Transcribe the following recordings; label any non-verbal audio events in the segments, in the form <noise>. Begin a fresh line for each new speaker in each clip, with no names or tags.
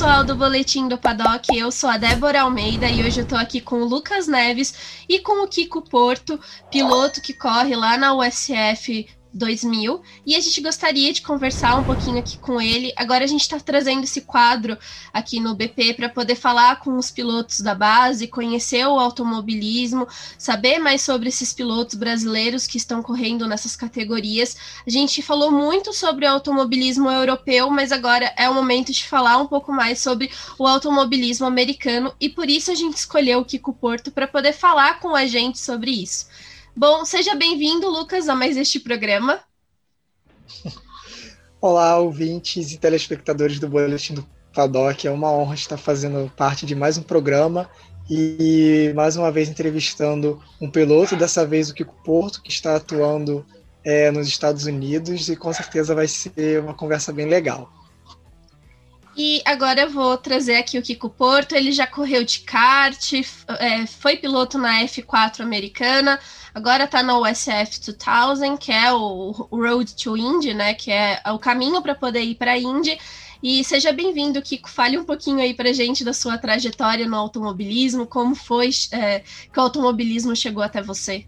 pessoal do Boletim do Paddock, eu sou a Débora Almeida e hoje eu tô aqui com o Lucas Neves e com o Kiko Porto, piloto que corre lá na USF 2000 e a gente gostaria de conversar um pouquinho aqui com ele. Agora a gente está trazendo esse quadro aqui no BP para poder falar com os pilotos da base, conhecer o automobilismo, saber mais sobre esses pilotos brasileiros que estão correndo nessas categorias. A gente falou muito sobre o automobilismo europeu, mas agora é o momento de falar um pouco mais sobre o automobilismo americano e por isso a gente escolheu o Kiko Porto para poder falar com a gente sobre isso. Bom, seja bem-vindo, Lucas, a mais este programa. <laughs>
Olá, ouvintes e telespectadores do Boletim do Paddock. É uma honra estar fazendo parte de mais um programa e mais uma vez entrevistando um piloto, dessa vez o Kiko Porto, que está atuando é, nos Estados Unidos e com certeza vai ser uma conversa bem legal.
E agora eu vou trazer aqui o Kiko Porto. Ele já correu de kart, é, foi piloto na F4 americana, agora está na USF 2000, que é o Road to Indy, né? Que é o caminho para poder ir para a Indy. E seja bem-vindo, Kiko. Fale um pouquinho aí para gente da sua trajetória no automobilismo, como foi é, que o automobilismo chegou até você.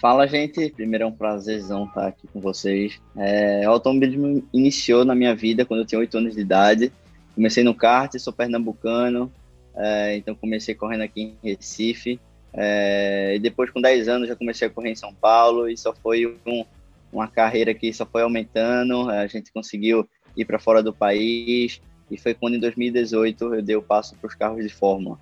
Fala, gente. Primeiro é um prazerzão estar aqui com vocês. É, o automobilismo iniciou na minha vida quando eu tinha 8 anos de idade. Comecei no kart, sou pernambucano, é, então comecei correndo aqui em Recife. É, e depois, com 10 anos, já comecei a correr em São Paulo e só foi um, uma carreira que só foi aumentando. A gente conseguiu ir para fora do país e foi quando, em 2018, eu dei o passo para os carros de Fórmula.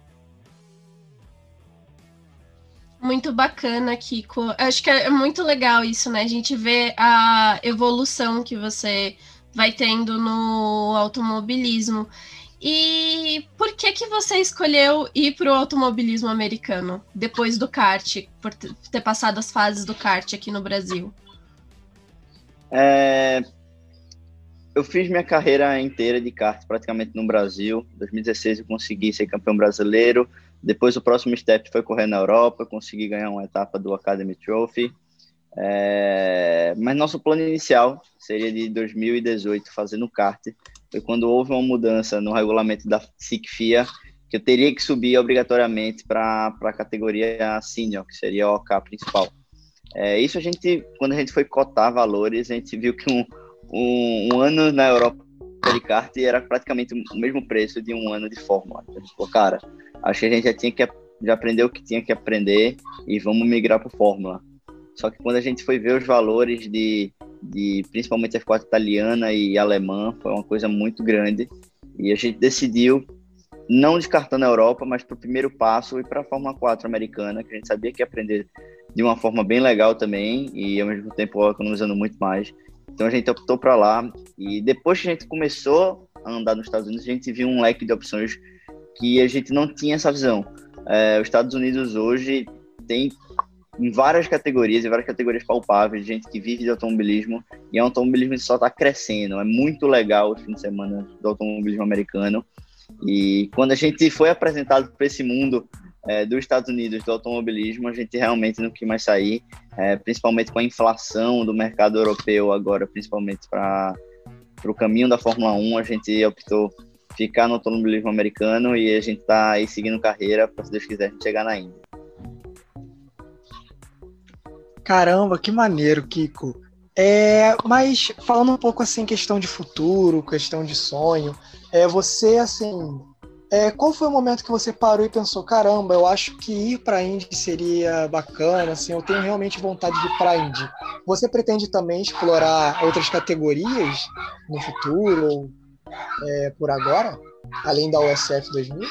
Muito bacana, Kiko. Acho que é muito legal isso, né? A gente vê a evolução que você vai tendo no automobilismo. E por que que você escolheu ir para o automobilismo americano depois do kart, por ter passado as fases do kart aqui no Brasil?
É... Eu fiz minha carreira inteira de kart praticamente no Brasil. Em 2016 eu consegui ser campeão brasileiro. Depois o próximo step foi correr na Europa, consegui ganhar uma etapa do Academy Trophy. É... Mas nosso plano inicial seria de 2018 fazer no kart. Foi quando houve uma mudança no regulamento da SICFIA, que eu teria que subir obrigatoriamente para a categoria senior, que seria a OK principal. É, isso a gente, quando a gente foi cotar valores, a gente viu que um, um, um ano na Europa de kart era praticamente o mesmo preço de um ano de Fórmula. Então, tipo, cara, acho que a gente já tinha que já aprendeu o que tinha que aprender e vamos migrar para Fórmula. Só que quando a gente foi ver os valores de, de principalmente F4 italiana e alemã, foi uma coisa muito grande. E a gente decidiu, não descartando a Europa, mas para o primeiro passo ir para a Fórmula 4 americana, que a gente sabia que ia aprender de uma forma bem legal também e ao mesmo tempo economizando muito mais. Então a gente optou para lá e depois que a gente começou a andar nos Estados Unidos, a gente viu um leque de opções que a gente não tinha essa visão. É, os Estados Unidos hoje tem em várias categorias, em várias categorias palpáveis, gente que vive de automobilismo e é um automobilismo que só está crescendo. É muito legal o fim de semana do automobilismo americano. E quando a gente foi apresentado para esse mundo é, dos Estados Unidos do automobilismo, a gente realmente não quis mais sair, é, principalmente com a inflação do mercado europeu agora, principalmente para o caminho da Fórmula 1, a gente optou ficar no automobilismo americano e a gente está aí seguindo carreira para, se Deus quiser, a gente chegar na Índia.
Caramba, que maneiro, Kiko. É, mas falando um pouco assim, questão de futuro, questão de sonho, é, você assim é, qual foi o momento que você parou e pensou, caramba, eu acho que ir para a Indy seria bacana, assim, eu tenho realmente vontade de ir para a Indy. Você pretende também explorar outras categorias no futuro ou é, por agora, além da USF 2000?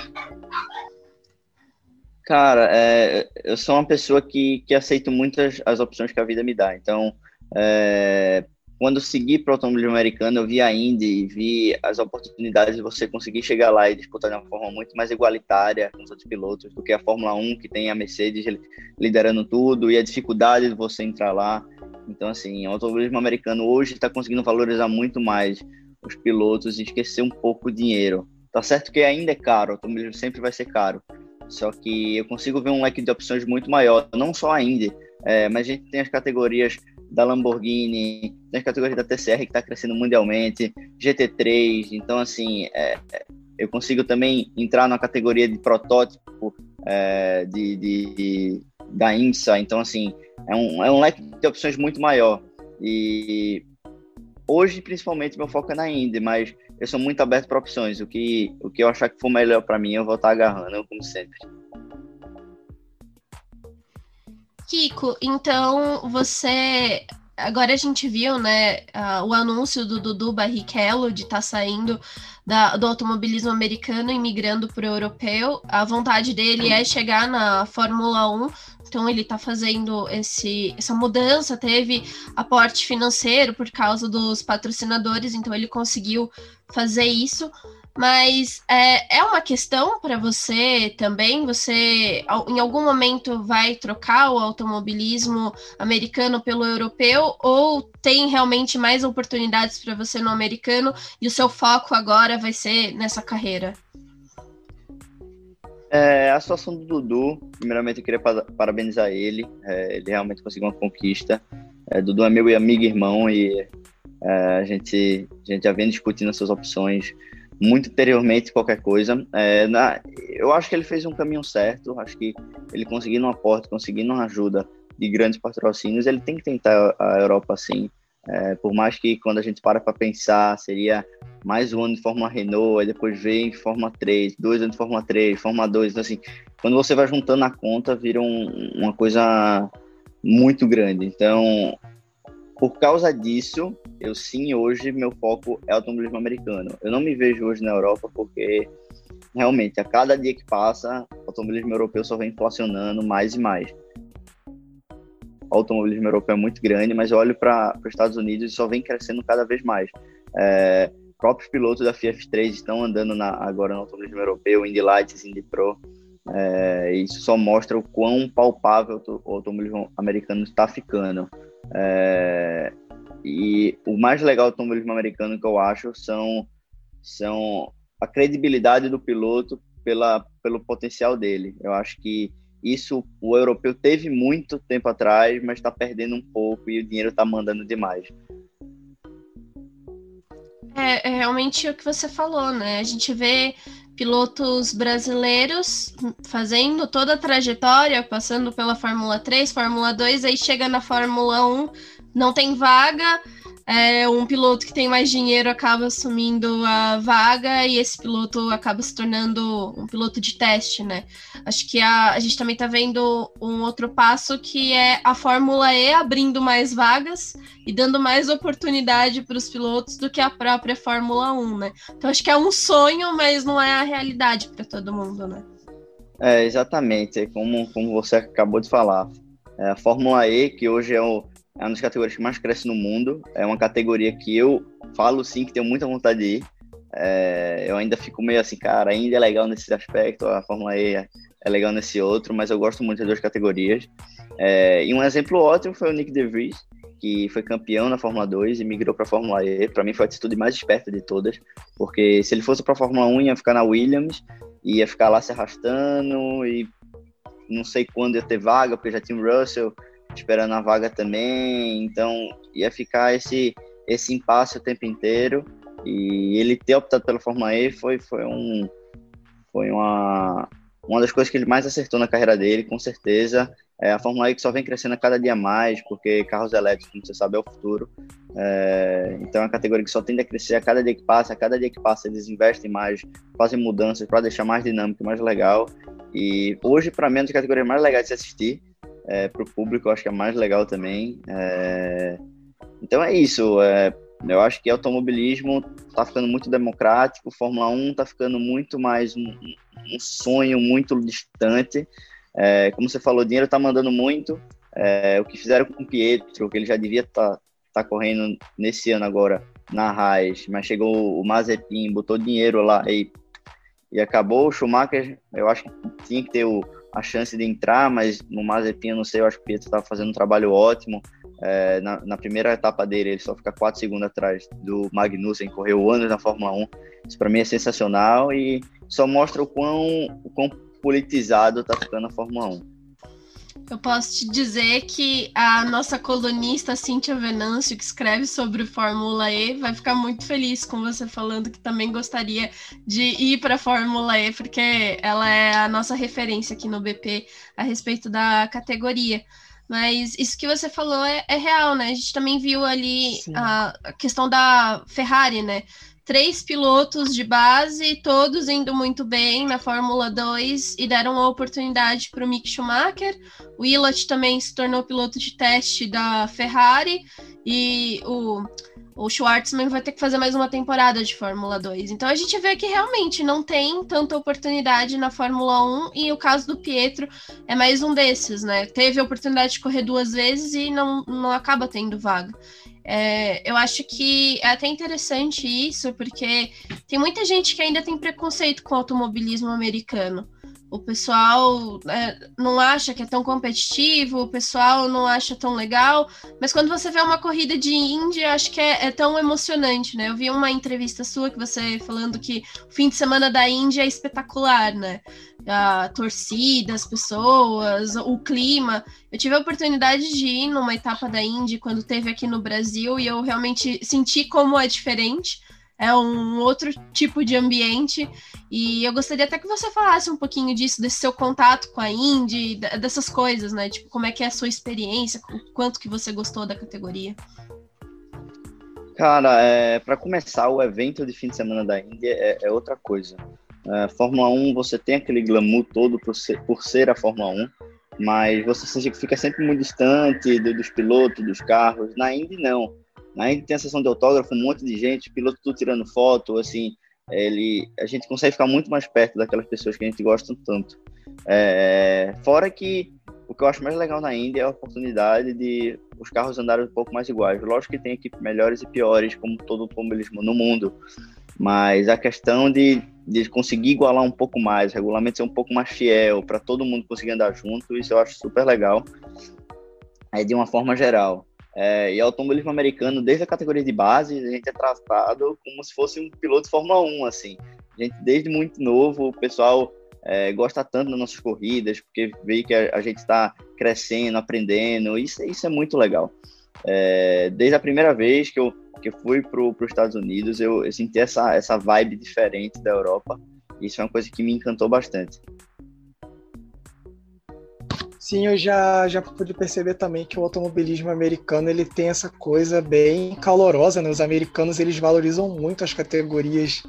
Cara, é, eu sou uma pessoa que, que aceito muitas as opções que a vida me dá. Então, é, quando segui para o automobilismo americano, eu vi a Indy vi as oportunidades de você conseguir chegar lá e disputar de uma forma muito mais igualitária com os outros pilotos do que a Fórmula 1, que tem a Mercedes liderando tudo, e a dificuldade de você entrar lá. Então, assim, o automobilismo americano hoje está conseguindo valorizar muito mais os pilotos e esquecer um pouco o dinheiro. Tá certo que ainda é caro, o automobilismo sempre vai ser caro, só que eu consigo ver um leque de opções muito maior, não só a Indy, é, mas a gente tem as categorias da Lamborghini, nas categorias da TCR que está crescendo mundialmente, GT3. Então, assim, é, é, eu consigo também entrar na categoria de protótipo é, de, de, da IMSA. Então, assim, é um, é um leque de opções muito maior. E hoje, principalmente, meu foco é na Indy, mas eu sou muito aberto para opções. O que, o que eu achar que for melhor para mim, eu vou estar tá agarrando, como sempre.
Kiko, então você. Agora a gente viu, né, uh, o anúncio do Dudu Barrichello de estar tá saindo da, do automobilismo americano e migrando para o europeu. A vontade dele é chegar na Fórmula 1, então ele está fazendo esse, essa mudança. Teve aporte financeiro por causa dos patrocinadores, então ele conseguiu fazer isso. Mas é, é uma questão para você também? Você em algum momento vai trocar o automobilismo americano pelo europeu ou tem realmente mais oportunidades para você no americano e o seu foco agora vai ser nessa carreira?
É, a situação do Dudu, primeiramente eu queria parabenizar ele, é, ele realmente conseguiu uma conquista. É, Dudu é meu amigo e irmão e é, a, gente, a gente já vem discutindo essas opções muito anteriormente qualquer coisa. É, na, eu acho que ele fez um caminho certo, acho que ele conseguindo um aporte, conseguindo uma ajuda de grandes patrocínios, ele tem que tentar a Europa sim. É, por mais que quando a gente para para pensar, seria mais um ano de Fórmula Renault, aí depois vem Fórmula 3, dois anos de Fórmula 3, Fórmula 2, então assim, quando você vai juntando a conta, vira um, uma coisa muito grande. Então, por causa disso, eu sim, hoje, meu foco é automobilismo americano. Eu não me vejo hoje na Europa porque, realmente, a cada dia que passa, o automobilismo europeu só vem inflacionando mais e mais. O automobilismo europeu é muito grande, mas eu olho para os Estados Unidos e só vem crescendo cada vez mais. É, próprios pilotos da FF3 estão andando na, agora no automobilismo europeu, Indy Lights, Indy Pro. É, isso só mostra o quão palpável o automobilismo americano está ficando. É, e o mais legal do automobilismo americano que eu acho são, são a credibilidade do piloto pela, pelo potencial dele. Eu acho que isso o europeu teve muito tempo atrás, mas está perdendo um pouco e o dinheiro está mandando demais.
É, é, realmente o que você falou, né? A gente vê pilotos brasileiros fazendo toda a trajetória, passando pela Fórmula 3, Fórmula 2, aí chega na Fórmula 1, não tem vaga, é, um piloto que tem mais dinheiro acaba assumindo a vaga e esse piloto acaba se tornando um piloto de teste, né? Acho que a, a gente também está vendo um outro passo que é a Fórmula E abrindo mais vagas e dando mais oportunidade para os pilotos do que a própria Fórmula 1, né? Então acho que é um sonho, mas não é a realidade para todo mundo, né?
É, exatamente, como, como você acabou de falar. É, a Fórmula E, que hoje é o, é uma das categorias que mais cresce no mundo. É uma categoria que eu falo sim que tenho muita vontade de ir. É, eu ainda fico meio assim, cara, ainda é legal nesse aspecto, a Fórmula E é, é legal nesse outro, mas eu gosto muito das duas categorias. É, e um exemplo ótimo foi o Nick DeVries, que foi campeão na Fórmula 2 e migrou para a Fórmula E. Para mim foi a atitude mais esperta de todas, porque se ele fosse para a Fórmula 1 ia ficar na Williams, ia ficar lá se arrastando e não sei quando ia ter vaga, porque já tinha o Russell, esperando a vaga também, então ia ficar esse, esse impasse o tempo inteiro. E ele ter optado pela Fórmula E foi, foi, um, foi uma, uma das coisas que ele mais acertou na carreira dele, com certeza. É a Fórmula E que só vem crescendo a cada dia mais, porque carros elétricos, como você sabe, é o futuro. É, então é uma categoria que só tende a crescer a cada dia que passa, a cada dia que passa eles investem mais, fazem mudanças para deixar mais dinâmico, mais legal. E hoje, para mim, é uma das categorias mais legais de se assistir é, para o público, eu acho que é mais legal também. É... Então é isso. É... Eu acho que automobilismo está ficando muito democrático, Fórmula 1 está ficando muito mais um, um sonho muito distante. É, como você falou, o dinheiro está mandando muito. É, o que fizeram com o Pietro, que ele já devia estar tá, tá correndo nesse ano agora na Raiz, mas chegou o Mazepin, botou dinheiro lá e, e acabou. O Schumacher, eu acho que tinha que ter o, a chance de entrar, mas no Mazepin, não sei, eu acho que o Pietro estava fazendo um trabalho ótimo. É, na, na, primeira etapa dele, ele só fica 4 segundos atrás do Magnussen, correu anos na Fórmula 1. Isso para mim é sensacional e só mostra o quão, o quão politizado está ficando a Fórmula 1.
Eu posso te dizer que a nossa colunista Cíntia Venâncio, que escreve sobre Fórmula E, vai ficar muito feliz com você falando que também gostaria de ir para a Fórmula E, porque ela é a nossa referência aqui no BP a respeito da categoria. Mas isso que você falou é, é real, né? A gente também viu ali a, a, questão da Ferrari, né? Três pilotos de base, todos indo muito bem na Fórmula 2 e deram a oportunidade para o Mick Schumacher. O Willott também se tornou piloto de teste da Ferrari e o, o Schwartzman vai ter que fazer mais uma temporada de Fórmula 2. Então a gente vê que realmente não tem tanta oportunidade na Fórmula 1 e o caso do Pietro é mais um desses, né? Teve a oportunidade de correr duas vezes e não, não acaba tendo vaga. É, eu acho que é até interessante isso, porque tem muita gente que ainda tem preconceito com o automobilismo americano. O pessoal é, não acha que é tão competitivo, o pessoal não acha tão legal, mas quando você vê uma corrida de Índia, acho que é, é, tão emocionante, né? Eu vi uma entrevista sua que você falando que o fim de semana da Índia é espetacular, né? A torcida, as pessoas, o clima. Eu tive a oportunidade de ir numa etapa da Indy quando teve aqui no Brasil e eu realmente senti como é diferente é um outro tipo de ambiente. E eu gostaria até que você falasse um pouquinho disso, desse seu contato com a Indy, dessas coisas, né? Tipo, como é que é a sua experiência, o quanto que você gostou da categoria.
Cara, é, para começar, o evento de fim de semana da Indy é, é outra coisa. É, Fórmula 1, você tem aquele glamour todo por ser, por ser a Fórmula 1, mas você fica sempre muito distante dos pilotos, dos carros. Na Indy, não Ainda tem a sessão de autógrafo, um monte de gente, piloto tudo tirando foto, assim, ele, a gente consegue ficar muito mais perto daquelas pessoas que a gente gosta tanto. É, fora que o que eu acho mais legal na Índia é a oportunidade de os carros andarem um pouco mais iguais. Lógico que tem equipes melhores e piores, como todo o automobilismo no mundo, mas a questão de, de conseguir igualar um pouco mais, regulamento ser um pouco mais fiel, para todo mundo conseguir andar junto, isso eu acho super legal. É de uma forma geral. É, e automobilismo americano, desde a categoria de base, a gente é tratado como se fosse um piloto de Fórmula 1, assim. A gente, desde muito novo, o pessoal é, gosta tanto das nossas corridas, porque vê que a, a gente está crescendo, aprendendo, isso, isso é muito legal. É, desde a primeira vez que eu, que eu fui para os Estados Unidos, eu, eu senti essa, essa vibe diferente da Europa. Isso é uma coisa que me encantou bastante.
Sim, eu já, já pude perceber também que o automobilismo americano ele tem essa coisa bem calorosa, né? Os americanos eles valorizam muito as categorias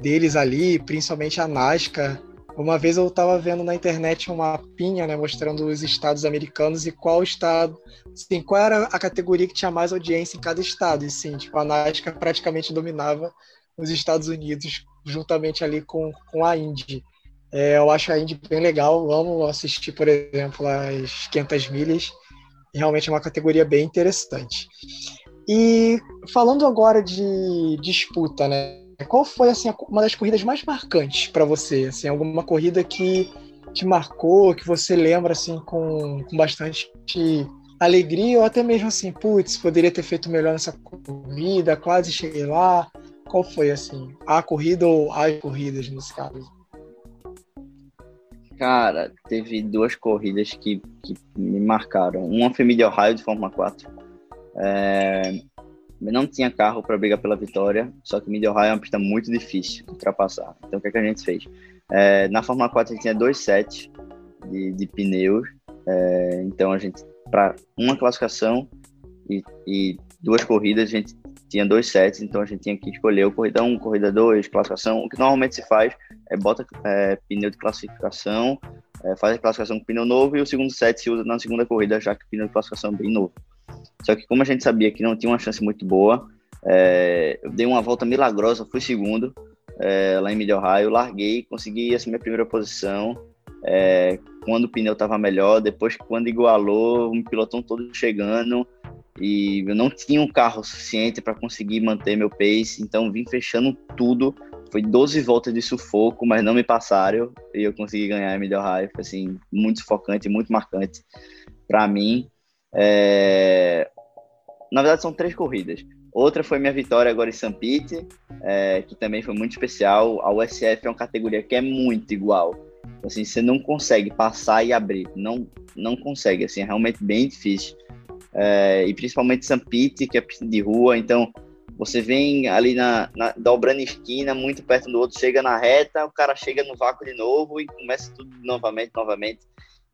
deles ali, principalmente a NASCAR. Uma vez eu estava vendo na internet uma pinha, né, mostrando os estados americanos e qual estado, assim, qual era a categoria que tinha mais audiência em cada estado. E sim, tipo, a NASCAR praticamente dominava os Estados Unidos juntamente ali com, com a Indy. É, eu acho a Indy bem legal, amo assistir, por exemplo, as 500 milhas. Realmente é uma categoria bem interessante. E falando agora de disputa, né? Qual foi assim uma das corridas mais marcantes para você? Assim, alguma corrida que te marcou, que você lembra assim com, com bastante alegria ou até mesmo assim, putz, poderia ter feito melhor nessa corrida, quase cheguei lá. Qual foi assim a corrida ou as corridas nesse caso?
Cara, teve duas corridas que, que me marcaram. Uma foi Mid Ohio de Fórmula 4. É, não tinha carro para brigar pela vitória, só que Mid Ohio é uma pista muito difícil de ultrapassar. Então o que, é que a gente fez? É, na Fórmula 4 a gente tinha dois sets de, de pneus. É, então a gente, para uma classificação e, e, duas corridas, a gente tinha dois sets, então a gente tinha que escolher o corrida 1, corrida 2, classificação. O que normalmente se faz é bota é, pneu de classificação, é, faz a classificação com pneu novo e o segundo set se usa na segunda corrida, já que o pneu de classificação é bem novo. Só que como a gente sabia que não tinha uma chance muito boa, é, eu dei uma volta milagrosa, fui segundo é, lá em Mid Ohio, larguei, consegui essa minha primeira posição. É, quando o pneu estava melhor, depois quando igualou, um pilotão todo chegando, e eu não tinha um carro suficiente para conseguir manter meu pace, então vim fechando tudo. Foi 12 voltas de sufoco, mas não me passaram e eu consegui ganhar a Mid Ohio. Foi assim, muito sufocante, muito marcante para mim. É... Na verdade, são três corridas. Outra foi minha vitória agora em. Pete, é, que também foi muito especial. A USF é uma categoria que é muito igual. Assim, você não consegue passar e abrir, não, não consegue, assim, é realmente bem difícil. É, e principalmente Sampite, que é pista de rua, então você vem ali na, na, dobrando esquina, muito perto do outro, chega na reta, o cara chega no vácuo de novo e começa tudo novamente, novamente.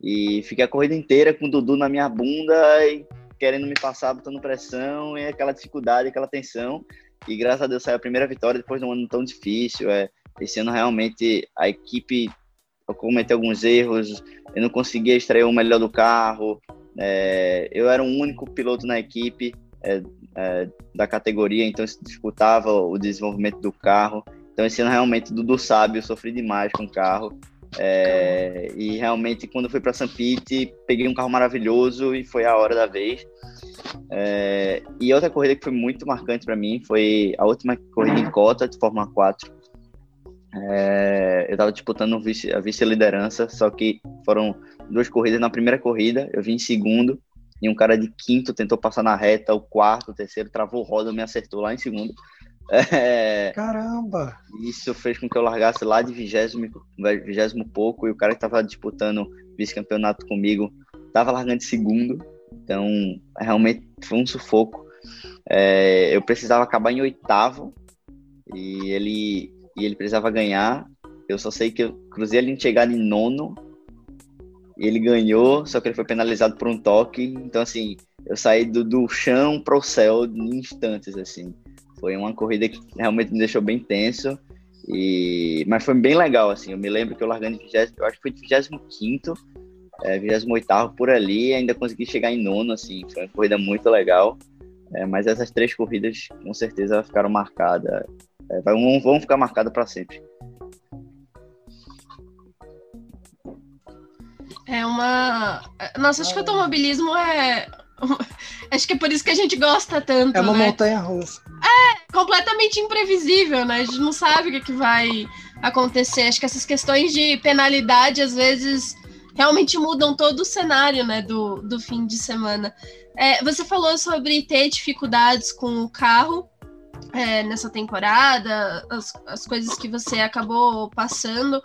E fiquei a corrida inteira com o Dudu na minha bunda e querendo me passar, botando pressão e aquela dificuldade, aquela tensão. E graças a Deus saiu a primeira vitória depois de um ano tão difícil. É, esse ano realmente a equipe cometeu alguns erros, eu não conseguia extrair o melhor do carro. É, eu era o único piloto na equipe é, é, da categoria, então se disputava o desenvolvimento do carro. Então esse ano realmente Dudu sabe, eu sofri demais com o carro. É, e realmente quando fui para San Pete, peguei um carro maravilhoso e foi a hora da vez. É, e outra corrida que foi muito marcante para mim foi a última corrida em cota de Fórmula 4. É, eu estava disputando vice, a vice-liderança, só que foram duas corridas. Na primeira corrida, eu vim em segundo, e um cara de quinto tentou passar na reta, o quarto, o terceiro, travou roda, me acertou lá em segundo. <laughs>
É, Caramba!
Isso fez com que eu largasse lá de vigésimo, vigésimo pouco, e o cara que estava disputando vice-campeonato comigo estava largando de segundo. Então, realmente foi um sufoco. É, eu precisava acabar em oitavo, e ele, e ele precisava ganhar. Eu só sei que eu cruzei ali em chegada em nono, e ele ganhou, só que ele foi penalizado por um toque. Então, assim, eu saí do, do chão para o céu em instantes, assim. Foi uma corrida que realmente me deixou bem tenso. E... Mas foi bem legal, assim. Eu me lembro que eu largando de 20, eu acho que foi de 25 é, 28 por ali, ainda consegui chegar em nono, assim. Foi uma corrida muito legal. É, mas essas três corridas, com certeza, ficaram marcadas. É, vão, vão ficar marcadas para sempre.
É uma. Nossa, acho que o automobilismo é. <laughs> Acho que é por isso que a gente gosta tanto.
É uma
né?
montanha russa.
É, completamente imprevisível, né? A gente não sabe o que, que vai acontecer. Acho que essas questões de penalidade, às vezes, realmente mudam todo o cenário, né, do, do fim de semana. É, você falou sobre ter dificuldades com o carro é, nessa temporada, as, as coisas que você acabou passando.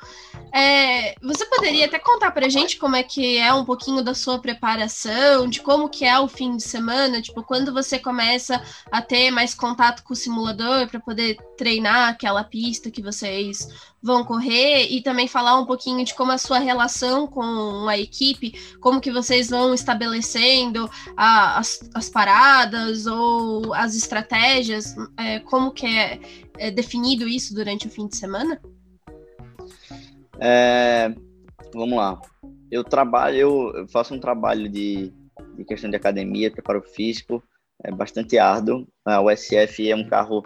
É, você poderia até contar pra gente como é que é um pouquinho da sua preparação, de como que é o fim de semana, tipo, quando você começa a ter mais contato com o simulador para poder treinar aquela pista que vocês vão correr e também falar um pouquinho de como a sua relação com a equipe, como que vocês vão estabelecendo a, as, as, paradas ou as estratégias, é, como que é, é, definido isso durante o fim de semana?
É, vamos lá. Eu trabalho, eu faço um trabalho de, de questão de academia, preparo físico, é bastante árduo. A USF é um carro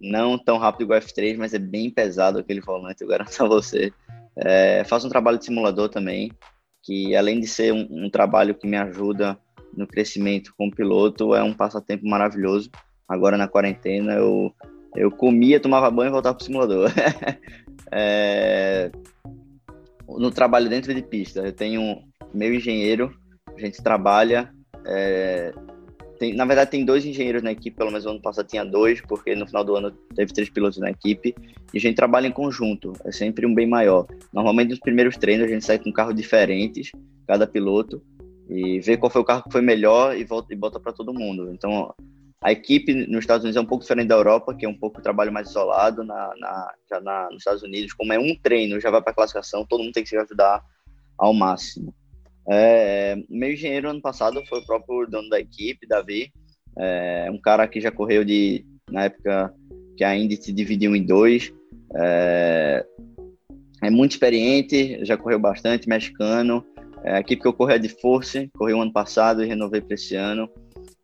não tão rápido igual o F3, mas é bem pesado aquele volante, eu garanto a você. É, faço um trabalho de simulador também, que além de ser um, um trabalho que me ajuda no crescimento como piloto, é um passatempo maravilhoso. Agora na quarentena eu, eu comia, tomava banho e voltava para o simulador. <laughs> é, no trabalho dentro de pista, eu tenho meu engenheiro, a gente trabalha é, tem, na verdade, tem dois engenheiros na equipe, pelo menos no ano passado tinha dois, porque no final do ano teve três pilotos na equipe, e a gente trabalha em conjunto, é sempre um bem maior. Normalmente, nos primeiros treinos, a gente sai com carros diferentes, cada piloto, e vê qual foi o carro que foi melhor e, volta, e bota para todo mundo. Então, a equipe nos Estados Unidos é um pouco diferente da Europa, que é um pouco trabalho mais isolado. Na, na, já na, nos Estados Unidos, como é um treino, já vai para classificação, todo mundo tem que se ajudar ao máximo. É, meu engenheiro ano passado foi o próprio dono da equipe, Davi, é, um cara que já correu de na época que a Indy se dividiu em dois. É, é muito experiente, já correu bastante, mexicano. É, a equipe que eu corri é de Force, corri o ano passado e renovei para esse ano.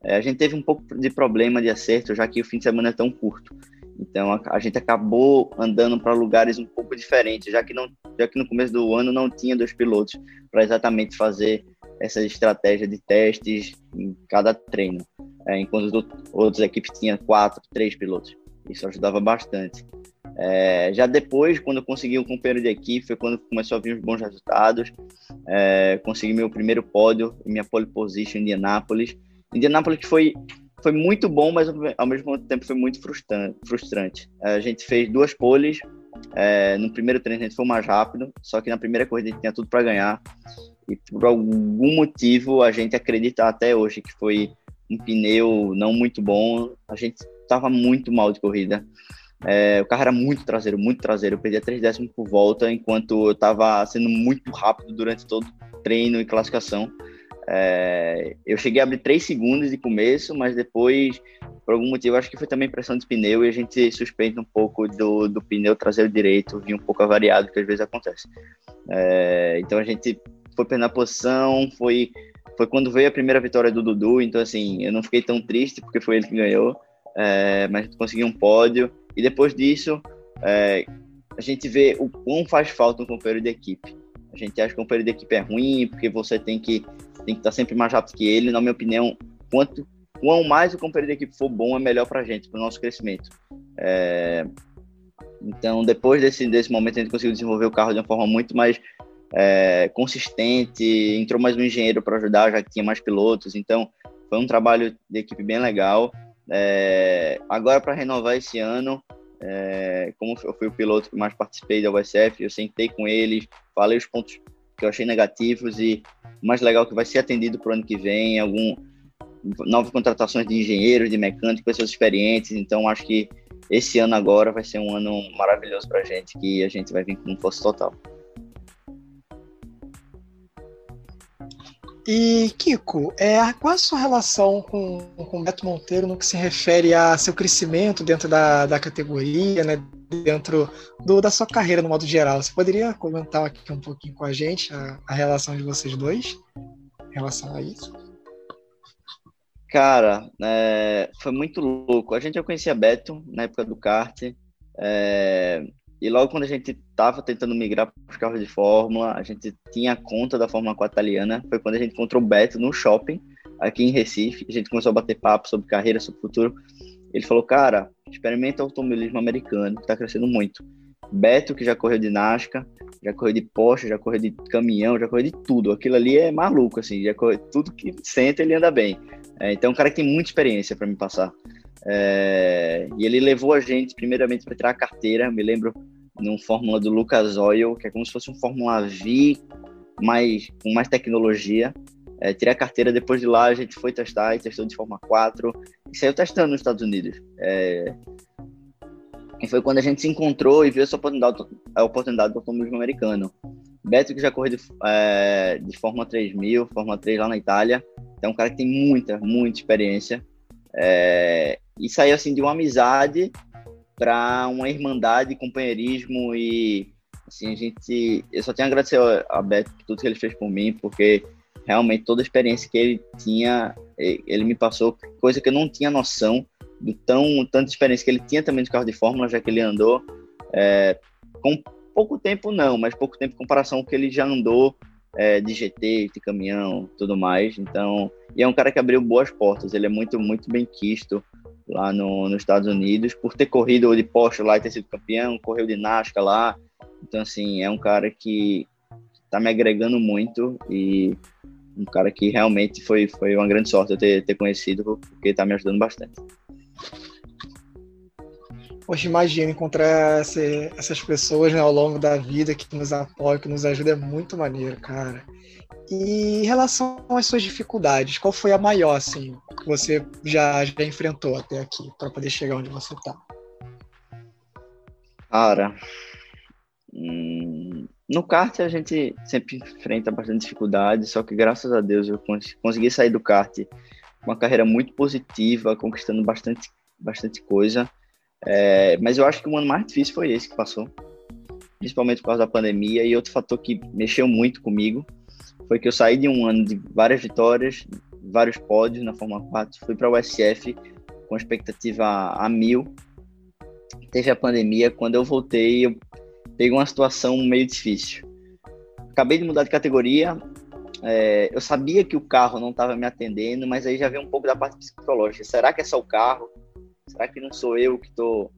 É, a gente teve um pouco de problema de acerto, já que o fim de semana é tão curto. Então a, a gente acabou andando para lugares um pouco diferentes, já que não, já que no começo do ano não tinha dois pilotos para exatamente fazer essa estratégia de testes em cada treino, é, enquanto outras equipes tinham quatro, três pilotos. Isso ajudava bastante. É, já depois, quando eu consegui um companheiro de equipe, foi quando começou a vir os bons resultados. É, consegui meu primeiro pódio minha pole position em Indianápolis. Indianápolis foi foi muito bom, mas ao mesmo tempo foi muito frustrante. A gente fez duas poles, É, no primeiro treino a gente foi mais rápido, só que na primeira corrida a gente tinha tudo para ganhar. E por algum motivo a gente acredita até hoje que foi um pneu não muito bom. A gente estava muito mal de corrida. É, o carro era muito traseiro, muito traseiro. Eu perdia 3 décimos por volta, enquanto eu estava sendo muito rápido durante todo o treino e classificação. É, eu cheguei a abrir 3 segundos de começo, mas depois, por algum motivo, acho que foi também pressão de pneu e a gente suspeita um pouco do, do pneu traseiro direito, vir um pouco avariado, que às vezes acontece. É, então a gente foi perdendo a posição, foi, foi quando veio a primeira vitória do Dudu, então assim, eu não fiquei tão triste porque foi ele que ganhou, é, mas conseguiu um pódio. E depois disso, é, a gente vê o quão faz falta um companheiro de equipe. A gente acha que um companheiro de equipe é ruim, porque você tem que tem que estar sempre mais rápido que ele. Na minha opinião, quanto quanto mais o companheiro de equipe for bom, é melhor para a gente, para o nosso crescimento. É, então, depois desse, desse momento, a gente conseguiu desenvolver o carro de uma forma muito mais é, consistente. Entrou mais um engenheiro para ajudar, já que tinha mais pilotos. Então, foi um trabalho de equipe bem legal. É, agora, para renovar esse ano, é, como eu fui o piloto que mais participei da USF, eu sentei com eles, falei os pontos que eu achei negativos e o mais legal é que vai ser atendido para o ano que vem, algum novas contratações de engenheiros, de mecânicos, pessoas experientes. Então, acho que esse ano agora vai ser um ano maravilhoso para a gente, que a gente vai vir com força total.
E, Kiko, é, qual a sua relação com, com o Beto Monteiro no que se refere a seu crescimento dentro da, da categoria, né, dentro do, da sua carreira no modo geral? Você poderia comentar aqui um pouquinho com a gente a, a relação de vocês dois em relação a isso?
Cara, é, foi muito louco. A gente já conhecia Beto na época do kart. É, e logo quando a gente estava tentando migrar para os carros de Fórmula, a gente tinha conta da Fórmula 4 italiana. Foi quando a gente encontrou o Beto no shopping, aqui em Recife. A gente começou a bater papo sobre carreira, sobre futuro. Ele falou, cara, experimenta automobilismo americano, que está crescendo muito. Beto, que já correu de NASCAR, já correu de Porsche, já correu de caminhão, já correu de tudo. Aquilo ali é maluco, assim, já correu tudo que senta, ele anda bem. É, então, é um cara que tem muita experiência para me passar. É, e ele levou a gente, primeiramente, para tirar a carteira. Me lembro num Fórmula do Lucas Oil, que é como se fosse um Fórmula V, mais, com mais tecnologia. É, tirei a carteira, depois de lá a gente foi testar e testou de Fórmula 4 e saiu testando nos Estados Unidos. É, e foi quando a gente se encontrou e viu essa oportunidade, a oportunidade do automobilismo americano. Beto, que já correu de, é, de Fórmula 3000, Fórmula 3 lá na Itália, é um cara que tem muita, muita experiência. É, e saiu assim de uma amizade para uma irmandade, companheirismo e assim a gente eu só tenho a agradecer a Beto por tudo que ele fez por mim, porque realmente toda a experiência que ele tinha, ele me passou coisa que eu não tinha noção do tão tanta experiência que ele tinha também de carro de fórmula, já que ele andou é, com pouco tempo não, mas pouco tempo em comparação com o que ele já andou é, de GT, de caminhão, tudo mais. Então, e é um cara que abriu boas portas. Ele é muito muito bem quisto lá no, nos Estados Unidos, por ter corrido de Porsche lá e ter sido campeão, correu de NASCAR lá. Então, assim, é um cara que está me agregando muito e um cara que realmente foi, foi uma grande sorte eu ter, ter conhecido, porque está me ajudando bastante.
Poxa, imagina encontrar essa, essas pessoas né, ao longo da vida que nos apoiam, que nos ajudam, é muito maneiro, cara. E em relação às suas dificuldades, qual foi a maior, assim, que você já, já enfrentou até aqui, para poder chegar onde você está?
Cara, hum, no kart a gente sempre enfrenta bastante dificuldade, só que graças a Deus eu consegui sair do kart com uma carreira muito positiva, conquistando bastante, bastante coisa. É, mas eu acho que o ano mais difícil foi esse que passou, principalmente por causa da pandemia. E outro fator que mexeu muito comigo foi que eu saí de um ano de várias vitórias, vários pódios na Fórmula 4, fui para o USF com expectativa a, a mil. Teve a pandemia, quando eu voltei, eu peguei uma situação meio difícil. Acabei de mudar de categoria, é, eu sabia que o carro não estava me atendendo, mas aí já veio um pouco da parte psicológica. Será que é só o carro? Será que não sou eu que estou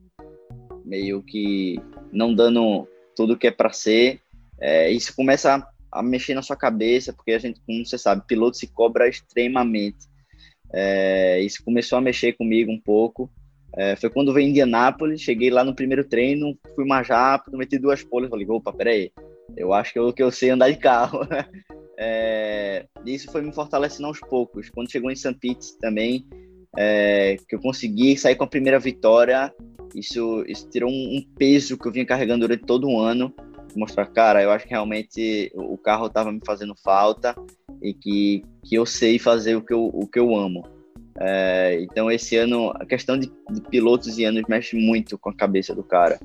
meio que não dando tudo que é para ser? É, isso começa a a mexer na sua cabeça, porque a gente, como você sabe, piloto se cobra extremamente. É, isso começou a mexer comigo um pouco. É, foi quando veio em Indianápolis, cheguei lá no primeiro treino, fui mais rápido, meti duas poles, falei, opa, peraí, eu acho que eu, que eu sei andar de carro. <laughs> é, isso foi me fortalecendo aos poucos. Quando chegou em St. Pete também, é, que eu consegui sair com a primeira vitória, isso, isso tirou um, um, peso que eu vinha carregando durante todo o ano. Mostrar, cara, eu acho que realmente o carro estava me fazendo falta e que, que eu sei fazer o que eu, o que eu amo. É, então, esse ano, a questão de, de, pilotos e anos mexe muito com a cabeça do cara.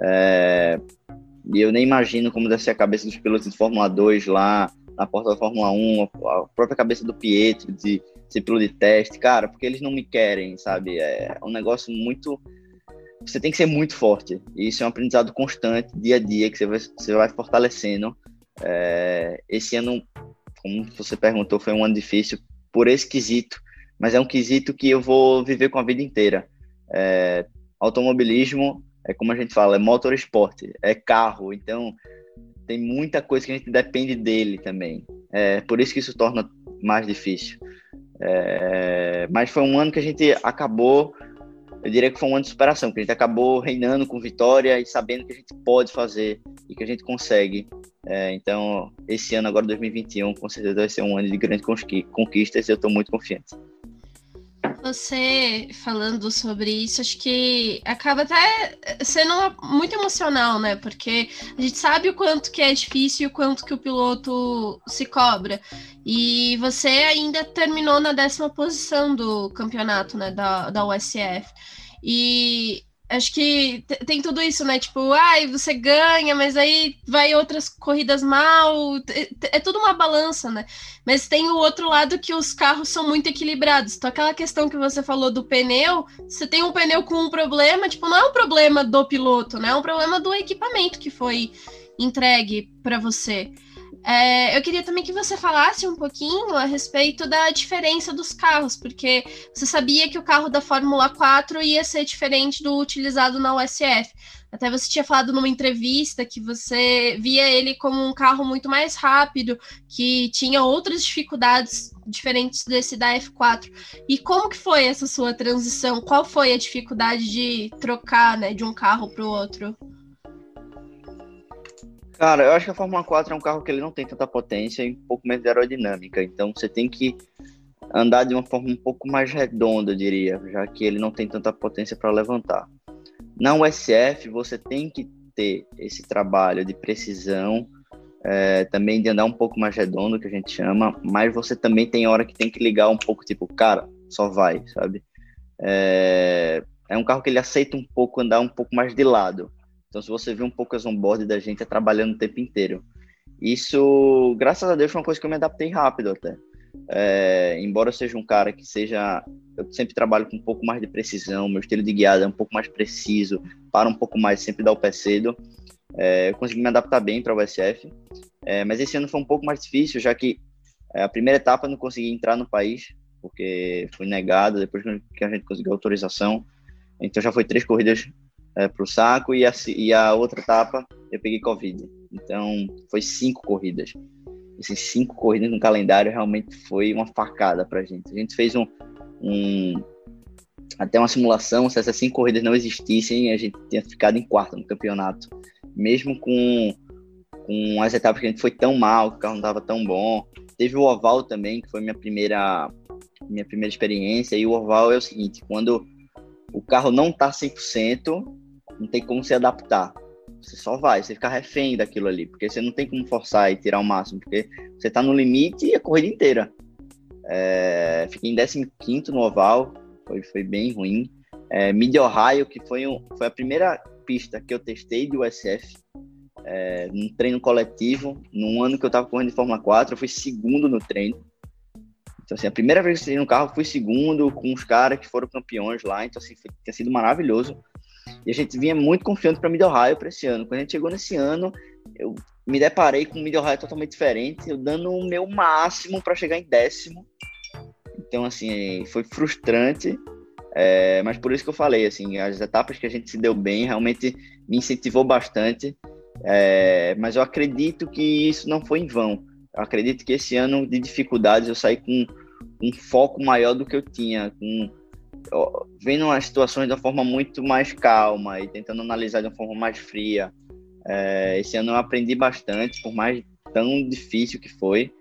É, e eu nem imagino como deve ser a cabeça dos pilotos de Fórmula 2 lá, na porta da Fórmula 1, a própria cabeça do Pietro, de piloto de teste, cara, porque eles não me querem, sabe? É um negócio muito. Você tem que ser muito forte. E isso é um aprendizado constante, dia a dia, que você vai, você vai fortalecendo. É, esse ano, como você perguntou, foi um ano difícil por esse quesito mas é um quesito que eu vou viver com a vida inteira. É, automobilismo é como a gente fala, é motorsport, é carro, então tem muita coisa que a gente depende dele também. É, por isso que isso torna mais difícil. É, mas foi um ano que a gente acabou, eu diria que foi um ano de superação, que a gente acabou reinando com vitória e sabendo que a gente pode fazer e que a gente consegue. É, então, esse ano, agora 2021, com certeza vai ser um ano de grandes conquistas e eu estou muito confiante
você falando sobre isso, acho que acaba até sendo muito emocional, né? Porque a gente sabe o quanto que é difícil e o quanto que o piloto se cobra. E você ainda terminou na décima posição do campeonato, né? Da, da USF. E acho que tem tudo isso, né? Tipo, ai, você ganha, mas aí vai outras corridas mal. É, é tudo uma balança, né? Mas tem o outro lado que os carros são muito equilibrados. Então, aquela questão que você falou do pneu, você tem um pneu com um problema, tipo, não é um problema do piloto, né? É um problema do equipamento que foi entregue para você. É, eu queria também que você falasse um pouquinho a respeito da diferença dos carros, porque você sabia que o carro da Fórmula 4 ia ser diferente do utilizado na USF. Até você tinha falado numa entrevista que você via ele como um carro muito mais rápido, que tinha outras dificuldades diferentes desse da F4. E como que foi essa sua transição? Qual foi a dificuldade de trocar né, de um carro para o outro?
Cara, eu acho que a Fórmula 4 é um carro que ele não tem tanta potência e um pouco menos de aerodinâmica. Então você tem que andar de uma forma um pouco mais redonda, eu diria, já que ele não tem tanta potência para levantar. Na USF, você tem que ter esse trabalho de precisão, é, também de andar um pouco mais redondo, que a gente chama, mas você também tem hora que tem que ligar um pouco, tipo, cara, só vai, sabe? É, é um carro que ele aceita um pouco andar um pouco mais de lado. Então, se você vê um pouco as onboard da gente, é trabalhando o tempo inteiro. Isso, graças a Deus, foi uma coisa que eu me adaptei rápido até. É, embora eu seja um cara que seja. Eu sempre trabalho com um pouco mais de precisão, meu estilo de guiada é um pouco mais preciso, para um pouco mais, sempre dá o pé cedo. É, eu consegui me adaptar bem para o USF, é, mas esse ano foi um pouco mais difícil, já que é, a primeira etapa eu não consegui entrar no país, porque fui negado depois que a gente conseguiu autorização. Então já foi três corridas é, para o saco e a, e a outra etapa eu peguei Covid. Então foi cinco corridas. Esses cinco corridas no calendário realmente foi uma facada para a gente. A gente fez um, um, até uma simulação, se essas cinco corridas não existissem, a gente tinha ficado em quarto no campeonato. Mesmo com, com as etapas que a gente foi tão mal, que o carro não estava tão bom. Teve o oval também, que foi minha primeira minha primeira experiência. E o oval é o seguinte, quando o carro não está 100%, não tem como se adaptar. Você só vai, você fica refém daquilo ali, porque você não tem como forçar e tirar o máximo, porque você está no limite a corrida inteira. É, fiquei em 15 no oval, foi, foi bem ruim. É, Mid Ohio, que foi, um, foi a primeira pista que eu testei de USF, é, num treino coletivo, num ano que eu estava correndo de Fórmula 4, eu fui segundo no treino. Então, assim, a primeira vez que eu entrei no carro, fui segundo com os caras que foram campeões lá, então, assim, foi, tinha sido maravilhoso. E a gente vinha muito confiante para Mid Ohio para esse ano. Quando a gente chegou nesse ano, eu me deparei com um Mid Ohio totalmente diferente, eu dando o meu máximo para chegar em décimo. Então, assim, foi frustrante, é, mas por isso que eu falei, assim, as etapas que a gente se deu bem realmente me incentivou bastante. É, mas eu acredito que isso não foi em vão. Eu acredito que esse ano de dificuldades eu saí com um foco maior do que eu tinha, com vendo as situações de uma forma muito mais calma e tentando analisar de uma forma mais fria. É, esse ano eu aprendi bastante, por mais tão difícil que foi,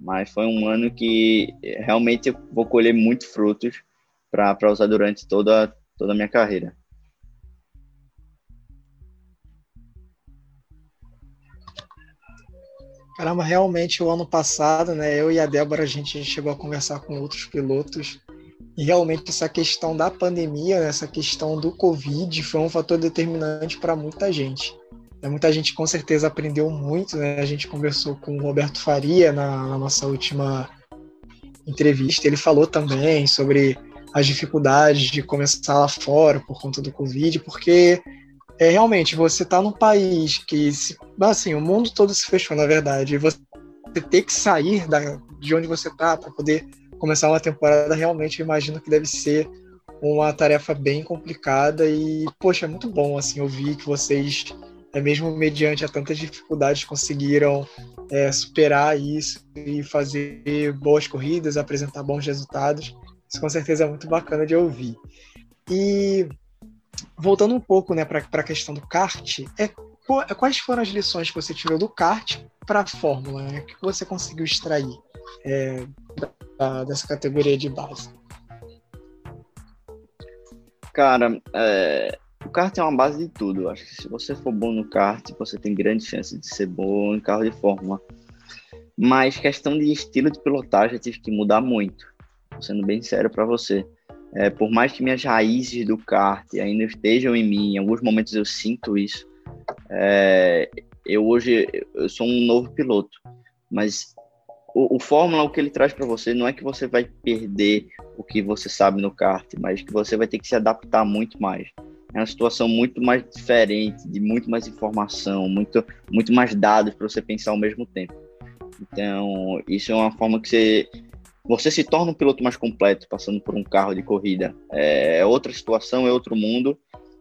mas foi um ano que realmente eu vou colher muitos frutos para usar durante toda, toda a minha carreira.
Caramba, realmente o ano passado, né, eu e a Débora, a gente chegou a conversar com outros pilotos e realmente essa questão da pandemia, né, essa questão do Covid foi um fator determinante para muita gente. Né, muita gente com certeza aprendeu muito, né? A gente conversou com o Roberto Faria na, na nossa última entrevista, ele falou também sobre as dificuldades de começar lá fora por conta do Covid, porque é realmente você está num país que se, assim o mundo todo se fechou na verdade e você ter que sair da, de onde você está para poder começar uma temporada realmente eu imagino que deve ser uma tarefa bem complicada e poxa é muito bom assim ouvir que vocês é mesmo mediante a tantas dificuldades conseguiram é, superar isso e fazer boas corridas apresentar bons resultados isso com certeza é muito bacana de ouvir e voltando um pouco né, para a questão do kart, é, quais foram as lições que você tirou do kart para a Fórmula? Né? O que você conseguiu extrair é, da, dessa categoria de base?
Cara, é, o kart é uma base de tudo. Acho que se você for bom no kart, você tem grande chance de ser bom em carro de Fórmula. Mas questão de estilo de pilotagem, eu tive que mudar muito. Sendo bem sério para você. É, por mais que minhas raízes do kart ainda estejam em mim, em alguns momentos eu sinto isso. É, eu hoje eu sou um novo piloto, mas o, o Fórmula o que ele traz para você não é que você vai perder o que você sabe no kart, mas que você vai ter que se adaptar muito mais. É uma situação muito mais diferente, de muito mais informação, muito, muito mais dados para você pensar ao mesmo tempo. Então, isso é uma forma que você você se torna um piloto mais completo passando por um carro de corrida. É, é outra situação, é outro mundo,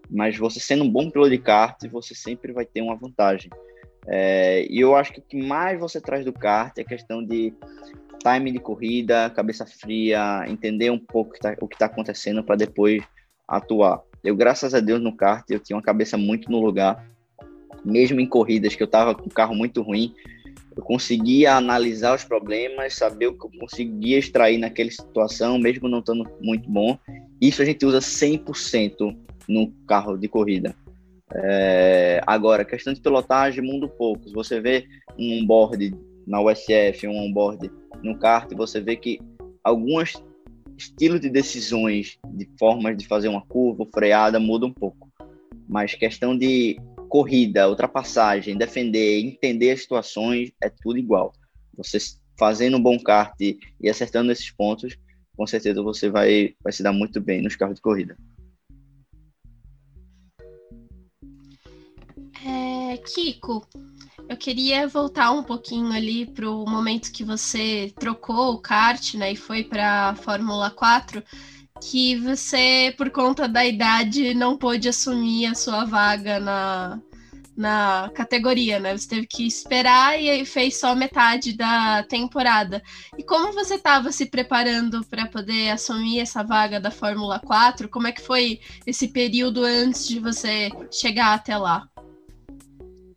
mas você sendo um bom piloto de kart, você sempre vai ter uma vantagem. É, e eu acho que o que mais você traz do kart é a questão de time de corrida, cabeça fria, entender um pouco o que está tá acontecendo para depois atuar. Eu, graças a Deus, no kart, eu tinha uma cabeça muito no lugar, mesmo em corridas que eu estava com o carro muito ruim, eu conseguia analisar os problemas, saber o que eu conseguia extrair naquela situação, mesmo não estando muito bom. Isso a gente usa 100% no carro de corrida. É, agora, questão de pilotagem, mundo pouco. Se você vê um onboard na USF, um onboard no kart, você vê que alguns estilos de decisões, de formas de fazer uma curva, freada, mudam um pouco. Mas questão de corrida, ultrapassagem, defender, entender as situações, é tudo igual. Você fazendo um bom kart e acertando esses pontos, com certeza você vai, vai se dar muito bem nos carros de corrida.
É, Kiko, eu queria voltar um pouquinho ali para o momento que você trocou o kart né, e foi para a Fórmula 4 que você, por conta da idade, não pôde assumir a sua vaga na, na categoria, né? Você teve que esperar e fez só metade da temporada. E como você estava se preparando para poder assumir essa vaga da Fórmula 4? Como é que foi esse período antes de você chegar até lá?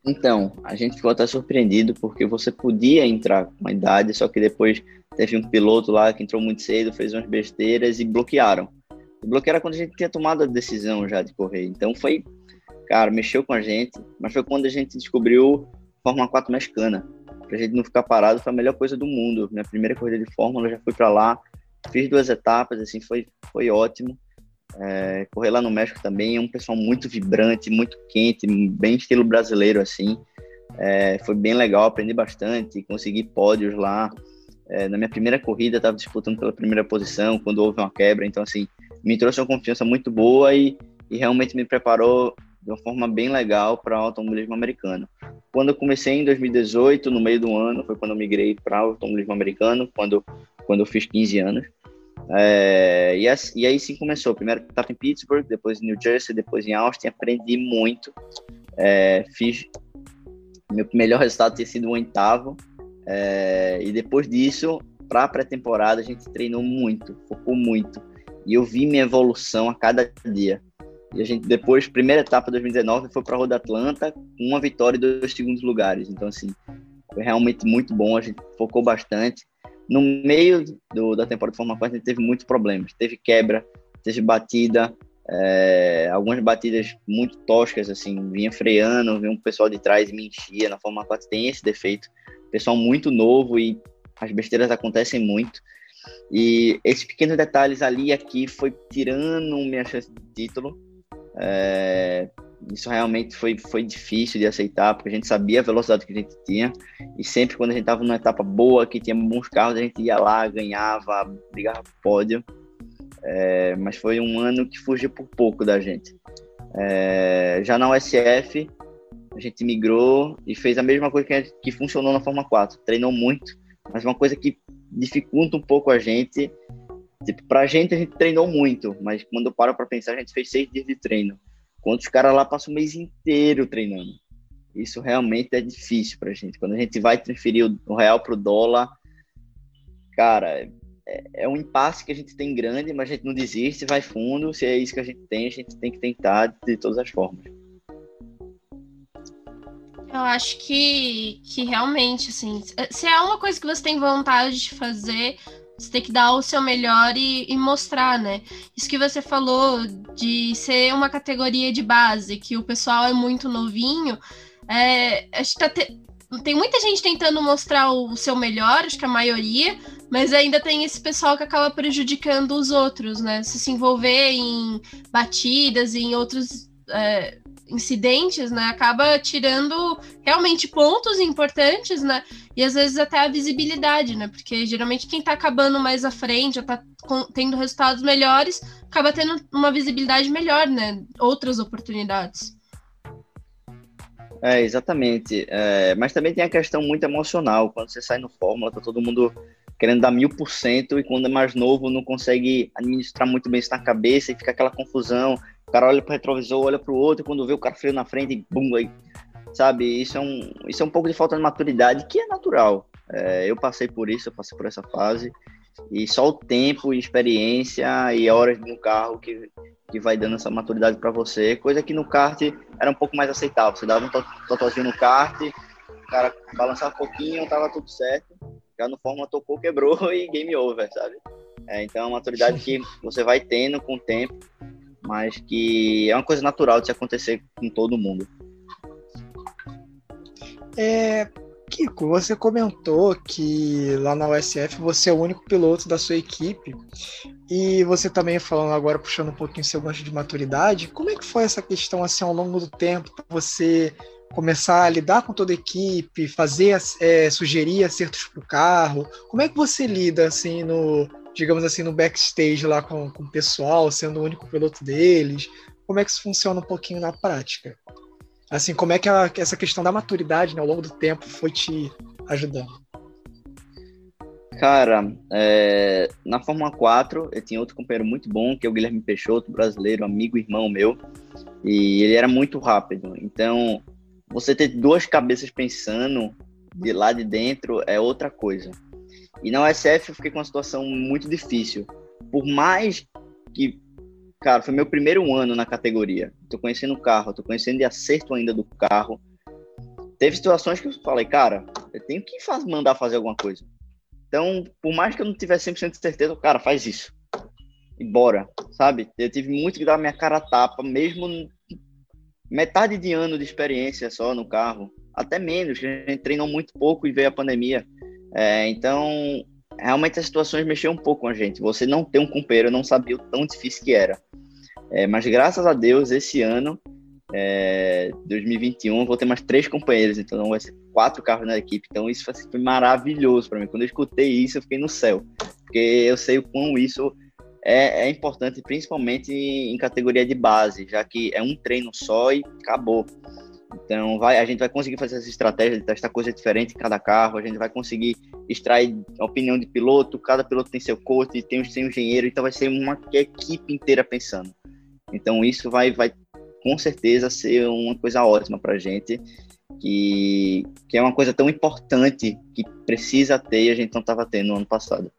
Então, a gente ficou até surpreendido porque você podia entrar com a idade, só que depois teve um piloto lá que entrou muito cedo, fez umas besteiras e bloquearam. E bloquearam quando a gente tinha tomado a decisão já de correr. Então foi, cara, mexeu com a gente, mas foi quando a gente descobriu Fórmula 4 mexicana. Pra gente não ficar parado, foi a melhor coisa do mundo. Minha primeira corrida de Fórmula, já fui para lá, fiz duas etapas, assim, foi, foi ótimo. É, correr lá no México também é um pessoal muito vibrante, muito quente, bem estilo brasileiro assim. É, foi bem legal, aprendi bastante, consegui pódios lá. É, na minha primeira corrida, estava disputando pela primeira posição quando houve uma quebra, então assim me trouxe uma confiança muito boa e, e realmente me preparou de uma forma bem legal para o automobilismo americano. Quando eu comecei em 2018, no meio do ano, foi quando eu migrei para o automobilismo americano, quando, quando eu fiz 15 anos. É, e, assim, e, aí sim começou. Primeiro estava em Pittsburgh, depois em New Jersey, depois em Austin. Aprendi muito. É, fiz meu melhor resultado ter sido um oitavo. É, e depois disso, para a pré-temporada, a gente treinou muito, focou muito. E eu vi minha evolução a cada dia. E a gente depois, primeira etapa 2019, foi para a Roda Atlanta, com uma vitória e dois segundos lugares. Então, assim, foi realmente muito bom, a gente focou bastante. No meio do, da temporada de Fórmula 4, a gente teve muitos problemas. Teve quebra, teve batida, é, algumas batidas muito toscas, assim, vinha freando, vinha um pessoal de trás e me enchia. Na Fórmula 4 tem esse defeito. Pessoal muito novo e as besteiras acontecem muito. E esses pequenos detalhes ali aqui foi tirando minha chance de título. É, isso realmente foi, foi difícil de aceitar, porque a gente sabia a velocidade que a gente tinha, e sempre quando a gente estava numa etapa boa, que tinha bons carros, a gente ia lá, ganhava, brigava por pódio. É, mas foi um ano que fugiu por pouco da gente. É, já na USF, a gente migrou e fez a mesma coisa que, que funcionou na Fórmula 4. Treinou muito, mas uma coisa que dificulta um pouco a gente. Tipo, pra gente a gente treinou muito, mas quando eu paro pra pensar, a gente fez seis dias de treino. Quando os caras lá passam o mês inteiro treinando. Isso realmente é difícil pra gente. Quando a gente vai transferir o real pro dólar, cara, é, é um impasse que a gente tem grande, mas a gente não desiste, vai fundo. Se é isso que a gente tem, a gente tem que tentar de todas as formas.
Eu acho que, que realmente, assim, se é uma coisa que você tem vontade de fazer, você tem que dar o seu melhor e, e, mostrar, né? Isso que você falou de ser uma categoria de base, que o pessoal é muito novinho, é, acho que tá te, tem muita gente tentando mostrar o seu melhor, acho que a maioria, mas ainda tem esse pessoal que acaba prejudicando os outros, né? Se se envolver em batidas, em outros é, incidentes, né? Acaba tirando realmente pontos importantes, né? E às vezes até a visibilidade, né? Porque geralmente quem tá acabando mais à frente, já tá tendo resultados melhores, acaba tendo uma visibilidade melhor, né? Outras oportunidades.
É, exatamente. É, mas também tem a questão muito emocional. Quando você sai no Fórmula, tá todo mundo querendo dar mil por cento e quando é mais novo não consegue administrar muito bem isso na cabeça e fica aquela confusão. O cara olha pro retrovisor, olha pro outro, e quando vê o cara freio na frente bum, aí, sabe? Isso é, um, isso é um pouco de falta de maturidade que é natural. É, eu passei por isso, eu passei por essa fase e só o tempo experiência e horas no carro que, que vai dando essa maturidade para você, coisa que no kart era um pouco mais aceitável. Você dava um totozinho no kart, o cara balançava um pouquinho, tava tudo certo já no Fórmula tocou, quebrou <laughs> e game over, sabe? É, então é uma maturidade que você vai tendo com o tempo, mas que é uma coisa natural de se acontecer com todo mundo.
É, Kiko, você comentou que lá na USF você é o único piloto da sua equipe e você também falando agora puxando um pouquinho seu gancho de maturidade, como é que foi essa questão assim ao longo do tempo? Você começar a lidar com toda a equipe, fazer, é, sugerir acertos para o carro? Como é que você lida, assim, no, digamos assim, no backstage lá com, com o pessoal, sendo o único piloto deles? Como é que isso funciona um pouquinho na prática? Assim, como é que a, essa questão da maturidade né, ao longo do tempo foi te ajudando?
Cara, é, na Fórmula 4 eu tinha outro companheiro muito bom, que é o Guilherme Peixoto, brasileiro, amigo, irmão meu, e ele era muito rápido. Então, você ter duas cabeças pensando de lá de dentro é outra coisa. E na USF eu fiquei com uma situação muito difícil. Por mais que, cara, foi meu primeiro ano na categoria. Tô conhecendo o carro, tô conhecendo de acerto ainda do carro. Teve situações que eu falei, cara, eu tenho que faz, mandar fazer alguma coisa. Então, por mais que eu não tivesse 100% de certeza, cara, faz isso. E bora, sabe? Eu tive muito que dar minha cara tapa, mesmo metade de ano de experiência só no carro, até menos, a gente treinou muito pouco e veio a pandemia. É, então, realmente as situações mexeram um pouco com a gente. Você não ter um companheiro, eu não sabia o tão difícil que era. É, mas graças a Deus, esse ano, é, 2021, vou ter mais três companheiros, então vai ser quatro carros na equipe. Então isso foi maravilhoso para mim. Quando eu escutei isso, eu fiquei no céu, porque eu sei o quão isso é, é importante, principalmente em categoria de base, já que é um treino só e acabou. Então, vai, a gente vai conseguir fazer essa estratégia de testar coisa diferente em cada carro, a gente vai conseguir extrair a opinião de piloto, cada piloto tem seu coach, tem seu engenheiro, então vai ser uma equipe inteira pensando. Então, isso vai, vai com certeza ser uma coisa ótima para a gente, que, que é uma coisa tão importante que precisa ter e a gente não estava tendo no ano passado.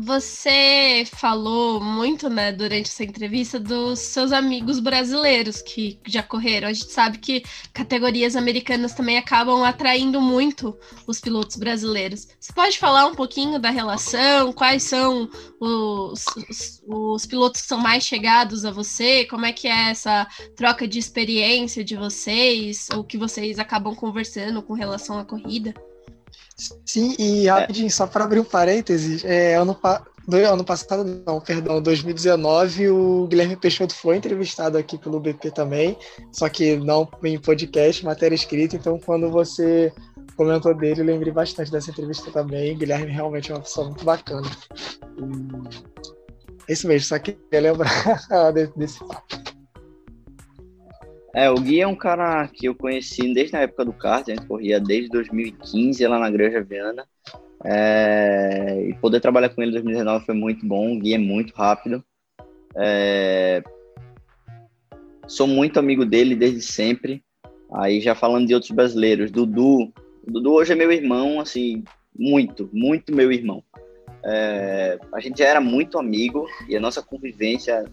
Você falou muito, né, durante essa entrevista dos seus amigos brasileiros que já correram. A gente sabe que categorias americanas também acabam atraindo muito os pilotos brasileiros. Você pode falar um pouquinho da relação? Quais são os, os, os pilotos que são mais chegados a você? Como é que é essa troca de experiência de vocês? Ou que vocês acabam conversando com relação à corrida?
Sim, e rapidinho, é. só para abrir um parênteses, é, ano, pa... ano passado, não, perdão, 2019, o Guilherme Peixoto foi entrevistado aqui pelo BP também, só que não em podcast, matéria escrita, então quando você comentou dele, lembrei bastante dessa entrevista também. O Guilherme realmente é uma pessoa muito bacana. É isso mesmo, só queria lembrar <laughs> desse fato.
É, o Gui é um cara que eu conheci desde a época do kart, a gente corria desde 2015 lá na Granja Viana. É, e poder trabalhar com ele em 2019 foi muito bom. O Gui é muito rápido. É, sou muito amigo dele desde sempre. Aí já falando de outros brasileiros, Dudu. Dudu hoje é meu irmão, assim, muito, muito meu irmão. É, a gente já era muito amigo e a nossa convivência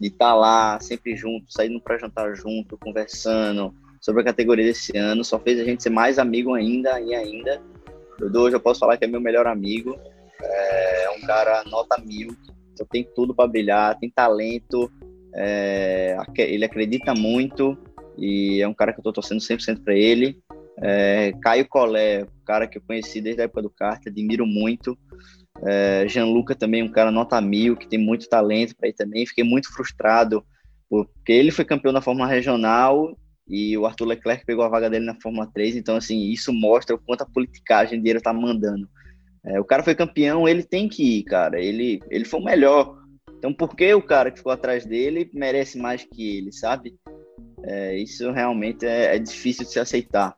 de estar tá lá sempre junto, saindo para jantar junto, conversando sobre a categoria desse ano, só fez a gente ser mais amigo ainda e ainda. Dudu, hoje eu posso falar que é meu melhor amigo, é um cara nota mil, tem tudo para brilhar, tem talento, é, ele acredita muito e é um cara que eu estou torcendo 100% para ele. É, Caio Collet, cara que eu conheci desde a época do kart, admiro muito. É, Gianluca também, um cara nota mil, que tem muito talento para ir também. Fiquei muito frustrado, porque ele foi campeão da Fórmula Regional e o Arthur Leclerc pegou a vaga dele na Fórmula 3. Então, assim, isso mostra o quanto a politicagem dele tá mandando. É, o cara foi campeão, ele tem que ir, cara. Ele, ele foi o melhor. Então, por que o cara que ficou atrás dele merece mais que ele, sabe? É, isso realmente é, é difícil de se aceitar.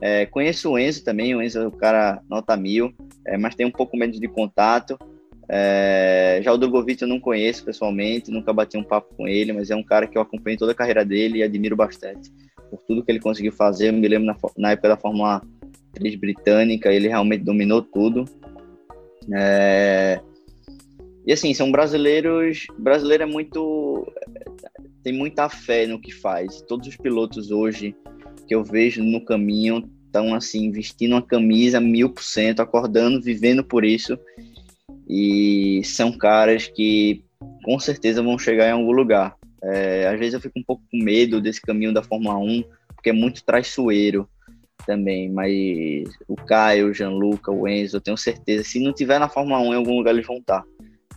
É, conheço o Enzo também, o Enzo é o cara nota mil, é, mas tem um pouco menos de contato. É, já o Drogovic eu não conheço pessoalmente, nunca bati um papo com ele, mas é um cara que eu acompanho toda a carreira dele e admiro bastante por tudo que ele conseguiu fazer. Eu me lembro na, na época da Fórmula 3 britânica, ele realmente dominou tudo. É, e assim, são brasileiros. Brasileiro é muito. tem muita fé no que faz. Todos os pilotos hoje que eu vejo no caminho estão assim, vestindo uma camisa mil por cento, acordando, vivendo por isso. E são caras que com certeza vão chegar em algum lugar. É, às vezes eu fico um pouco com medo desse caminho da Fórmula 1, porque é muito traiçoeiro também. Mas o Caio, o Gianluca, o Enzo, eu tenho certeza, se não tiver na Fórmula 1, em algum lugar eles vão estar.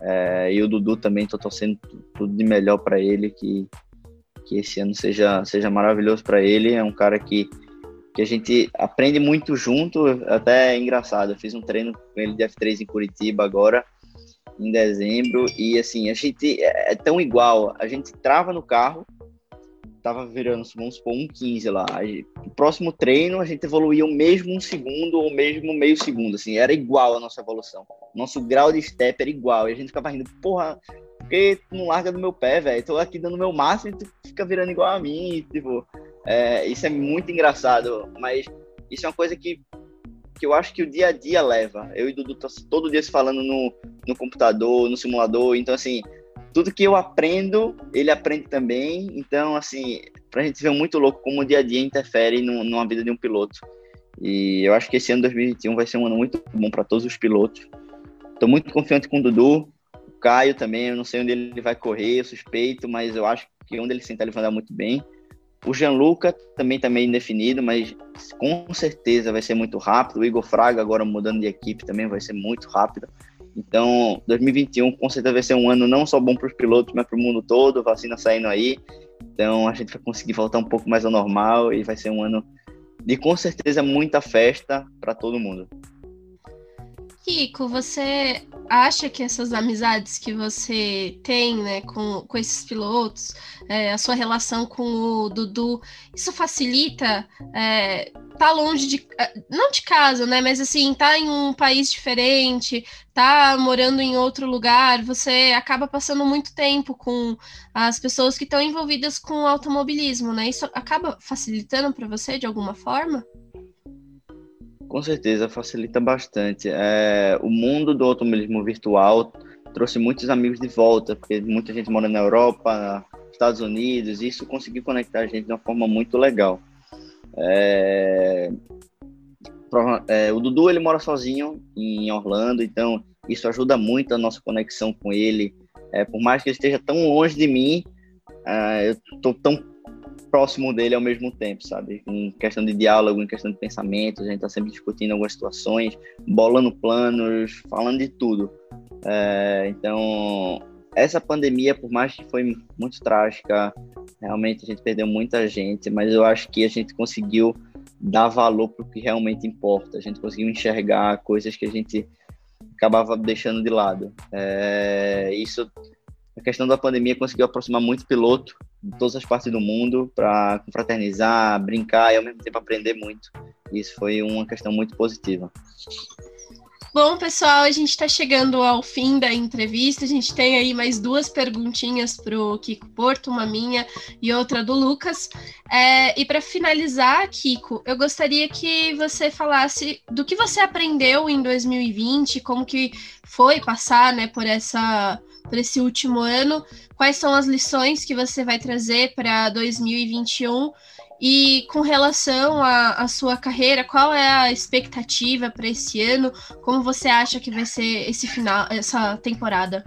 É, e o Dudu também, estou torcendo tudo de melhor para ele, que que esse ano seja, seja maravilhoso para ele. É um cara que, que a gente aprende muito junto, até é engraçado. Eu fiz um treino com ele de F3 em Curitiba agora, em dezembro, e assim, a gente é, é tão igual. A gente trava no carro, tava virando, vamos supor, um 15 lá. O próximo treino a gente evoluía o mesmo um segundo ou mesmo meio segundo, assim, era igual a nossa evolução. Nosso grau de step era igual, e a gente ficava rindo, porra, porque tu não larga do meu pé, velho. Tô aqui dando meu máximo e tu fica virando igual a mim. Tipo, é, isso é muito engraçado. Mas isso é uma coisa que, que eu acho que o dia a dia leva. Eu e o Dudu tá todo dia se falando no, no computador, no simulador. Então, assim, tudo que eu aprendo, ele aprende também. Então, assim, pra gente ver muito louco como o dia a dia interfere no, numa vida de um piloto. E eu acho que esse ano 2021 vai ser um ano muito bom para todos os pilotos. Estou muito confiante com o Dudu. Caio também, eu não sei onde ele vai correr, eu suspeito, mas eu acho que onde ele sentar ele vai andar muito bem. O Gianluca também está meio indefinido, mas com certeza vai ser muito rápido. O Igor Fraga, agora mudando de equipe, também vai ser muito rápido. Então, 2021 com certeza vai ser um ano não só bom para os pilotos, mas para o mundo todo, vacina saindo aí. Então, a gente vai conseguir voltar um pouco mais ao normal e vai ser um ano de com certeza muita festa para todo mundo.
Kiko, você acha que essas amizades que você tem né, com, com esses pilotos, é, a sua relação com o Dudu, isso facilita é, tá longe de. É, não de casa, né? Mas assim, tá em um país diferente, tá morando em outro lugar, você acaba passando muito tempo com as pessoas que estão envolvidas com o automobilismo, né? Isso acaba facilitando para você de alguma forma?
Com certeza, facilita bastante. É, o mundo do automobilismo virtual trouxe muitos amigos de volta, porque muita gente mora na Europa, Estados Unidos, e isso conseguiu conectar a gente de uma forma muito legal. É, é, o Dudu ele mora sozinho em Orlando, então isso ajuda muito a nossa conexão com ele. É, por mais que ele esteja tão longe de mim, uh, eu estou tão próximo dele ao mesmo tempo, sabe? Em questão de diálogo, em questão de pensamento, a gente está sempre discutindo algumas situações, bolando planos, falando de tudo. É, então, essa pandemia, por mais que foi muito trágica, realmente a gente perdeu muita gente, mas eu acho que a gente conseguiu dar valor para o que realmente importa. A gente conseguiu enxergar coisas que a gente acabava deixando de lado. É, isso, a questão da pandemia conseguiu aproximar muito piloto todas as partes do mundo para confraternizar, brincar e ao mesmo tempo aprender muito. Isso foi uma questão muito positiva.
Bom, pessoal, a gente está chegando ao fim da entrevista. A gente tem aí mais duas perguntinhas para o Kiko Porto, uma minha e outra do Lucas. É, e para finalizar, Kiko, eu gostaria que você falasse do que você aprendeu em 2020, como que foi passar né, por, essa, por esse último ano, quais são as lições que você vai trazer para 2021 e com relação à sua carreira, qual é a expectativa para esse ano? Como você acha que vai ser esse final, essa temporada?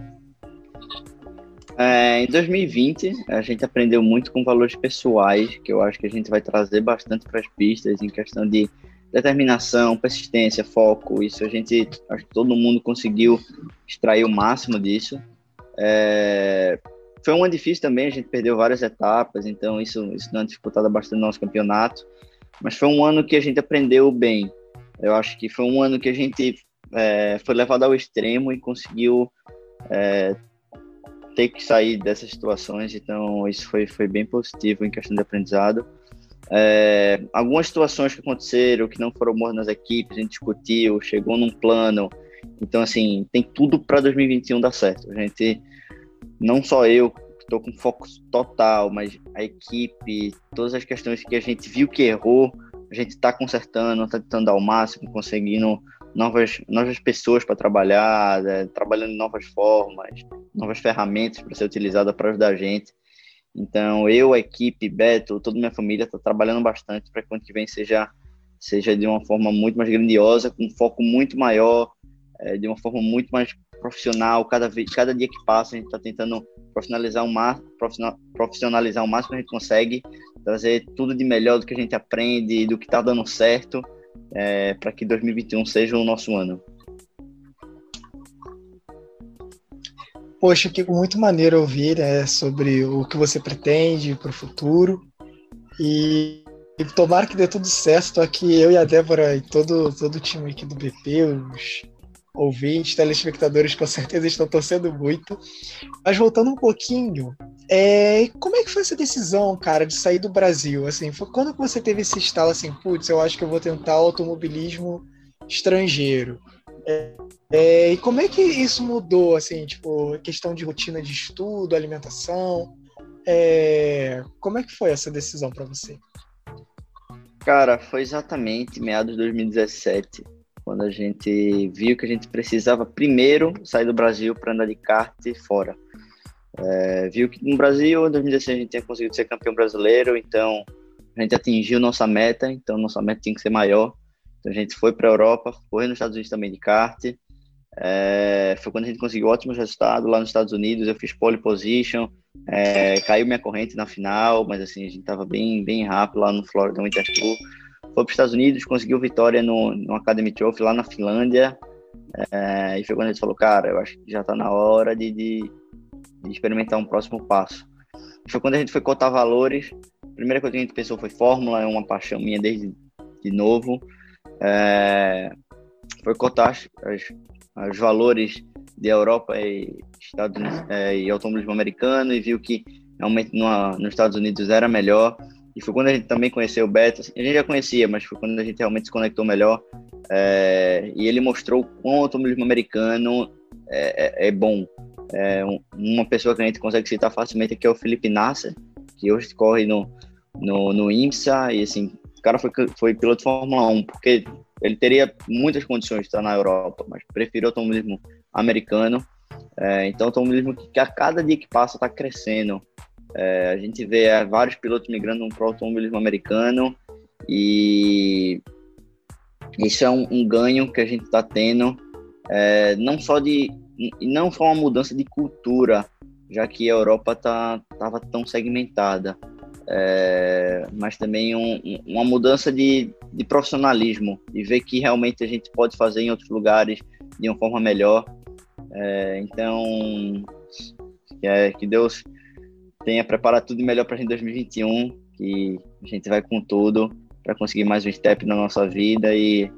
É, em 2020, a gente aprendeu muito com valores pessoais, que eu acho que a gente vai trazer bastante para as pistas, em questão de determinação, persistência, foco. Isso a gente, acho que todo mundo conseguiu extrair o máximo disso. É, foi um ano difícil também, a gente perdeu várias etapas, então isso, isso deu uma bastante no nosso campeonato. Mas foi um ano que a gente aprendeu bem. Eu acho que foi um ano que a gente é, foi levado ao extremo e conseguiu é, ter que sair dessas situações. Então, isso foi, foi bem positivo em questão de aprendizado. É, algumas situações que aconteceram, que não foram boas nas equipes, a gente discutiu, chegou num plano. Então, assim, tem tudo para 2021 dar certo. A gente não só eu estou com foco total, mas a equipe, todas as questões que a gente viu que errou, a gente está consertando, está tentando dar o máximo, conseguindo novas, novas pessoas para trabalhar, né, trabalhando em novas formas, novas ferramentas para ser utilizada para ajudar a gente. Então, eu, a equipe, Beto, toda a minha família está trabalhando bastante para que o ano que vem seja, seja de uma forma muito mais grandiosa, com um foco muito maior, é, de uma forma muito mais profissional, cada, vez, cada dia que passa a gente está tentando profissionalizar o, máximo, profissionalizar o máximo que a gente consegue, trazer tudo de melhor do que a gente aprende, do que está dando certo, é, para que 2021 seja o nosso ano.
Poxa, que muito maneiro ouvir né, sobre o que você pretende para o futuro. E, e tomara que dê tudo certo. Estou aqui, eu e a Débora e todo, todo o time aqui do BP, os ouvintes, telespectadores com certeza estão torcendo muito. Mas voltando um pouquinho, é, como é que foi essa decisão, cara, de sair do Brasil? Assim, foi quando você teve esse estalo assim, putz, eu acho que eu vou tentar automobilismo estrangeiro. É, é, e como é que isso mudou, assim, tipo, questão de rotina de estudo, alimentação? É, como é que foi essa decisão para você?
Cara, foi exatamente meados de 2017 quando a gente viu que a gente precisava primeiro sair do Brasil para andar de kart fora. É, viu que no Brasil, em 2016, a gente tinha conseguido ser campeão brasileiro, então a gente atingiu nossa meta, então nossa meta tinha que ser maior. Então a gente foi para a Europa, foi nos Estados Unidos também de kart. É, foi quando a gente conseguiu ótimos resultados lá nos Estados Unidos. Eu fiz pole position, é, caiu minha corrente na final, mas assim a gente estava bem, bem rápido lá no Florida Winter Tour foi para os Estados Unidos, conseguiu vitória no, no Academy Trophy lá na Finlândia. É, e foi quando a gente falou, cara, eu acho que já está na hora de, de, de, experimentar um próximo passo. Foi quando a gente foi cotar valores. A primeira coisa que a gente pensou foi Fórmula, é uma paixão minha desde de novo. É, foi cotar os valores de Europa e Estados é, e automobilismo americano e viu que realmente no, nos Estados Unidos era melhor. E foi quando a gente também conheceu o Beto. Assim, a gente já conhecia, mas foi quando a gente realmente se conectou melhor. É, e ele mostrou o quão o automobilismo americano é, é, é bom. É, uma pessoa que a gente consegue citar facilmente aqui é o Felipe Nasser, que hoje corre no, no, no IMSA. E assim, o cara foi, foi piloto de Fórmula 1, porque ele teria muitas condições de estar na Europa, mas preferiu o automobilismo americano. É, então, o automobilismo que, a cada dia que passa está crescendo. É, a gente vê é, vários pilotos migrando para o automobilismo americano e isso é um, um ganho que a gente está tendo, é, não só de não só uma mudança de cultura, já que a Europa tá tão segmentada, é, mas também um, uma mudança de, de profissionalismo e ver que realmente a gente pode fazer em outros lugares de uma forma melhor. É, então, que, é, que Deus tenha preparado tudo melhor para a gente em 2021, que a gente vai com tudo para conseguir mais um step na nossa vida e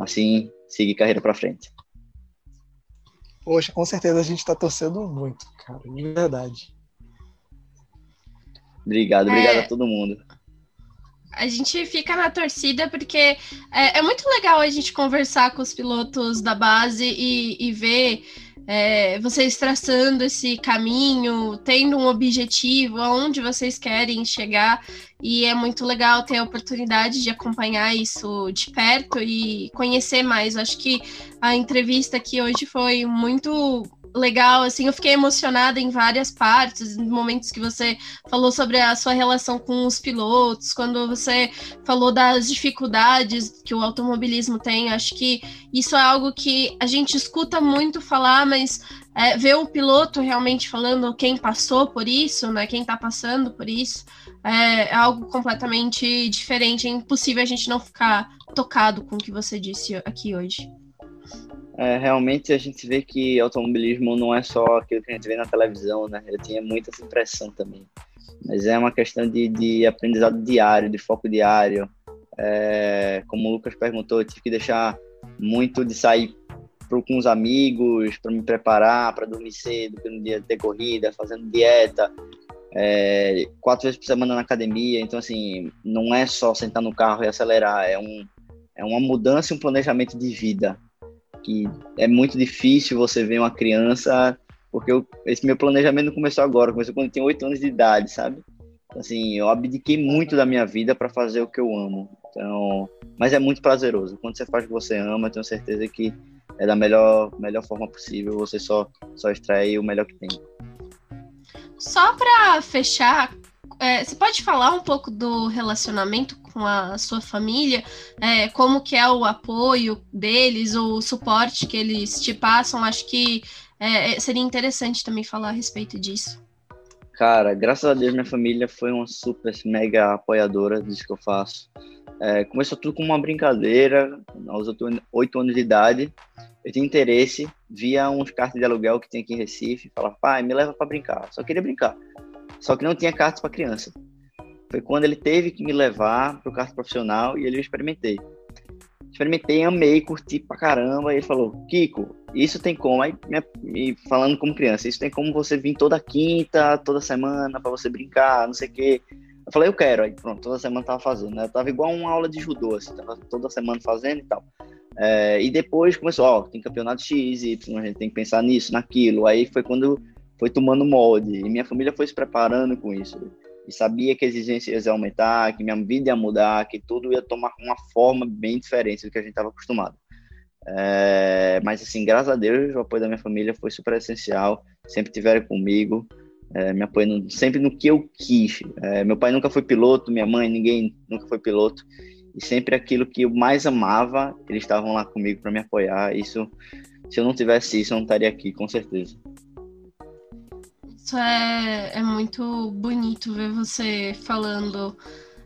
assim seguir carreira para frente.
Poxa, com certeza a gente está torcendo muito, cara, de verdade.
Obrigado, obrigado é... a todo mundo
a gente fica na torcida porque é, é, muito legal a gente conversar com os pilotos da base e, e ver é, vocês traçando esse caminho, tendo um objetivo, aonde vocês querem chegar, e é muito legal ter a oportunidade de acompanhar isso de perto e conhecer mais. Acho que a entrevista aqui hoje foi muito legal, assim, eu fiquei emocionada em várias partes, momentos que você falou sobre a sua relação com os pilotos, quando você falou das dificuldades que o automobilismo tem, acho que isso é algo que a gente escuta muito falar, mas é, ver o piloto realmente falando quem passou por isso, né, quem tá passando por isso, é, é algo completamente diferente, é impossível a gente não ficar tocado com o que você disse aqui hoje
é, realmente a gente vê que automobilismo não é só aquilo que a gente vê na televisão, né? Eu tinha muita impressão também. Mas é uma questão de, de aprendizado diário, de foco diário. É, como o Lucas perguntou, eu tive que deixar muito de sair pro, com os amigos para me preparar, para dormir cedo, no dia ter corrida, fazendo dieta, é, quatro vezes por semana na academia. Então, assim, não é só sentar no carro e acelerar, é, um, é uma mudança e um planejamento de vida que é muito difícil você ver uma criança, porque eu, esse meu planejamento começou agora, começou quando eu tinha oito anos de idade, sabe? Assim, eu abdiquei muito da minha vida para fazer o que eu amo. Então, mas é muito prazeroso. Quando você faz o que você ama, eu tenho certeza que é da melhor, melhor forma possível. Você só, só extrai o melhor que tem.
Só para fechar, é, você pode falar um pouco do relacionamento com a sua família? É, como que é o apoio deles, o suporte que eles te passam? Acho que é, seria interessante também falar a respeito disso.
Cara, graças a Deus minha família foi uma super mega apoiadora disso que eu faço. É, começou tudo com uma brincadeira, aos oito anos de idade. Eu tinha interesse, via uns cartas de aluguel que tem aqui em Recife, falava, pai, me leva para brincar. Só queria brincar. Só que não tinha cartas para criança. Foi quando ele teve que me levar para o profissional e ele eu experimentei. Experimentei, amei, curti pra caramba. E ele falou: Kiko, isso tem como. Aí, me, falando como criança, isso tem como você vir toda quinta, toda semana para você brincar, não sei o quê. Eu falei: Eu quero. Aí pronto, toda semana tava fazendo. Né? Eu tava igual uma aula de judô, assim, tava toda semana fazendo e tal. É, e depois começou: Ó, tem campeonato X, Y, a gente tem que pensar nisso, naquilo. Aí foi quando foi tomando molde. E minha família foi se preparando com isso. E sabia que as exigências iam aumentar, que minha vida ia mudar, que tudo ia tomar uma forma bem diferente do que a gente estava acostumado. É, mas, assim, graças a Deus, o apoio da minha família foi super essencial. Sempre tiveram comigo, é, me apoiando sempre no que eu quis. É, meu pai nunca foi piloto, minha mãe, ninguém nunca foi piloto. E sempre aquilo que eu mais amava, eles estavam lá comigo para me apoiar. Isso, se eu não tivesse isso, eu não estaria aqui, com certeza.
Isso é, é muito bonito ver você falando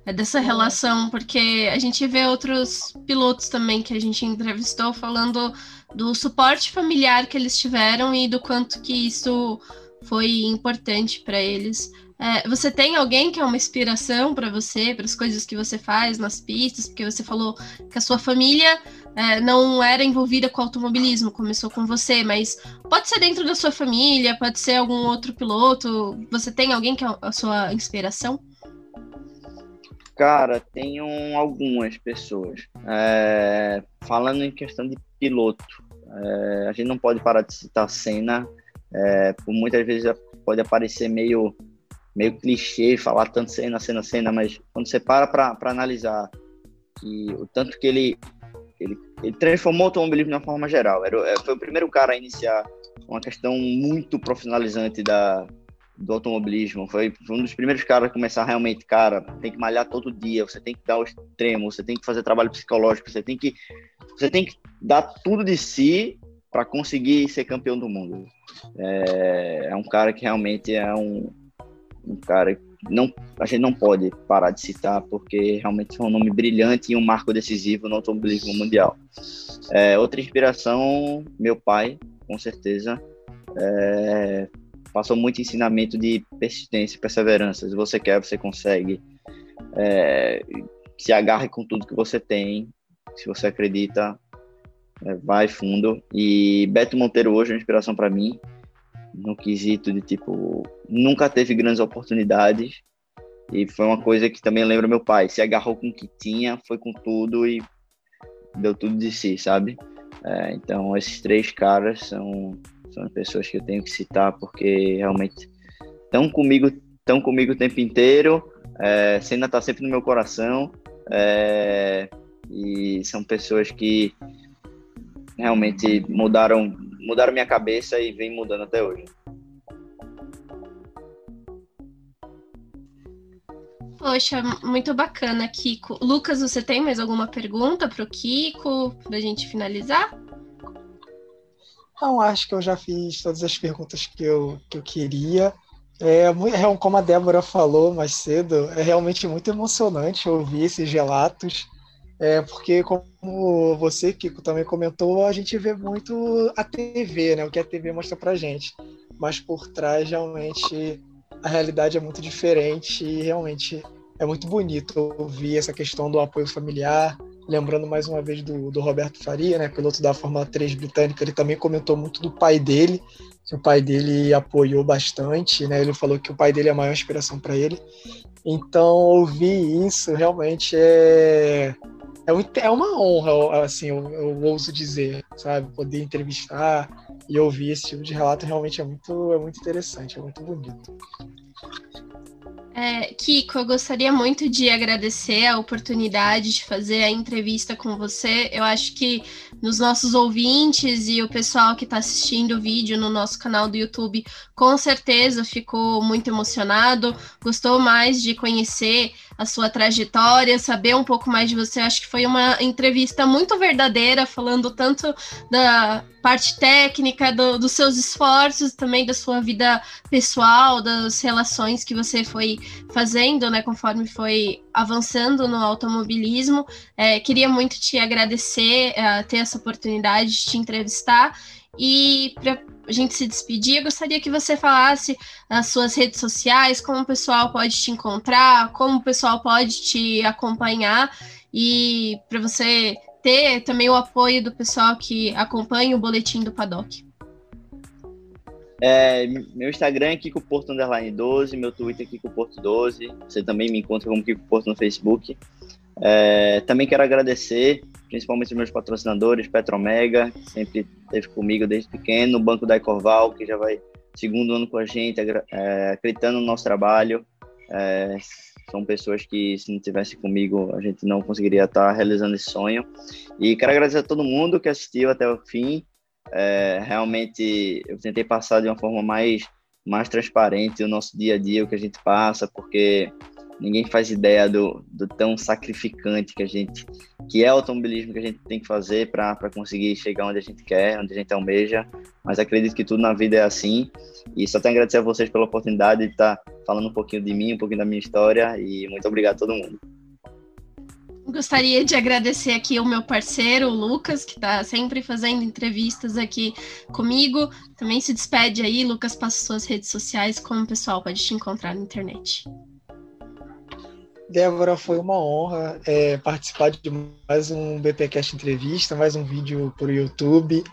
é, dessa relação, porque a gente vê outros pilotos também que a gente entrevistou falando do suporte familiar que eles tiveram e do quanto que isso foi importante para eles. É, você tem alguém que é uma inspiração para você, para as coisas que você faz nas pistas? Porque você falou que a sua família é, não era envolvida com automobilismo, começou com você, mas pode ser dentro da sua família, pode ser algum outro piloto. Você tem alguém que é a sua inspiração?
Cara, tenho algumas pessoas. É, falando em questão de piloto, é, a gente não pode parar de citar cena, é, por muitas vezes pode aparecer meio meio clichê falar tanto cena, cena, cena, mas quando você para para analisar que o tanto que ele ele, ele transformou o automobilismo de uma forma geral. Era, é, foi o primeiro cara a iniciar uma questão muito profissionalizante da, do automobilismo. Foi, foi, um dos primeiros caras a começar realmente, cara, tem que malhar todo dia, você tem que dar o extremo, você tem que fazer trabalho psicológico, você tem que, você tem que dar tudo de si para conseguir ser campeão do mundo. É, é, um cara que realmente é um, um cara não, a gente não pode parar de citar, porque realmente é um nome brilhante e um marco decisivo no automobilismo mundial. É, outra inspiração, meu pai, com certeza. É, passou muito ensinamento de persistência e perseverança. Se você quer, você consegue. É, se agarre com tudo que você tem. Se você acredita, é, vai fundo. E Beto Monteiro hoje é uma inspiração para mim, no quesito de tipo, nunca teve grandes oportunidades. E foi uma coisa que também lembra meu pai. Se agarrou com o que tinha, foi com tudo e deu tudo de si, sabe? É, então, esses três caras são, são pessoas que eu tenho que citar porque realmente estão comigo, estão comigo o tempo inteiro. É, Senna está sempre no meu coração. É, e são pessoas que realmente mudaram, mudaram minha cabeça e vem mudando até hoje.
Poxa, muito bacana, Kiko. Lucas, você tem mais alguma pergunta para o Kiko, para a gente finalizar?
Não, acho que eu já fiz todas as perguntas que eu, que eu queria. É, é, como a Débora falou mais cedo, é realmente muito emocionante ouvir esses relatos, é, porque como você, Kiko, também comentou, a gente vê muito a TV, né, o que a TV mostra pra gente, mas por trás realmente a realidade é muito diferente e realmente é muito bonito ouvir essa questão do apoio familiar. Lembrando mais uma vez do, do Roberto Faria, né, piloto da Fórmula 3 britânica, ele também comentou muito do pai dele, que o pai dele apoiou bastante, né? Ele falou que o pai dele é a maior inspiração para ele. Então, ouvir isso realmente é é, é uma honra, assim, eu, eu ouso dizer, sabe? Poder entrevistar e ouvir esse tipo de relato realmente é muito, é muito interessante, é muito bonito.
É, Kiko, eu gostaria muito de agradecer a oportunidade de fazer a entrevista com você. Eu acho que nos nossos ouvintes e o pessoal que está assistindo o vídeo no nosso canal do YouTube, com certeza ficou muito emocionado, gostou mais de conhecer a sua trajetória, saber um pouco mais de você. Acho que foi uma entrevista muito verdadeira, falando tanto da parte técnica, do, dos seus esforços, também da sua vida pessoal, das relações que você foi fazendo, né, conforme foi avançando no automobilismo. É, queria muito te agradecer uh, ter essa oportunidade de te entrevistar. E para a gente se despedir, eu gostaria que você falasse as suas redes sociais, como o pessoal pode te encontrar, como o pessoal pode te acompanhar e para você ter também o apoio do pessoal que acompanha o boletim do Paddock.
É, meu Instagram é Kiko Porto Underline 12, meu Twitter é Kiko Porto 12. Você também me encontra como Kiko Porto no Facebook. É, também quero agradecer principalmente os meus patrocinadores, Petromega, que sempre esteve comigo desde pequeno, o Banco da Ecorval, que já vai segundo ano com a gente, é, acreditando no nosso trabalho. É, são pessoas que, se não tivesse comigo, a gente não conseguiria estar realizando esse sonho. E quero agradecer a todo mundo que assistiu até o fim. É, realmente, eu tentei passar de uma forma mais, mais transparente o nosso dia a dia, o que a gente passa, porque ninguém faz ideia do, do tão sacrificante que a gente, que é o automobilismo que a gente tem que fazer para conseguir chegar onde a gente quer, onde a gente almeja. Mas acredito que tudo na vida é assim. E só tenho a agradecer a vocês pela oportunidade de estar falando um pouquinho de mim, um pouquinho da minha história. E muito obrigado a todo mundo.
Gostaria de agradecer aqui o meu parceiro, o Lucas, que está sempre fazendo entrevistas aqui comigo. Também se despede aí, Lucas, passa suas redes sociais, como o pessoal pode te encontrar na internet.
Débora, foi uma honra é, participar de mais um BPcast entrevista, mais um vídeo o YouTube.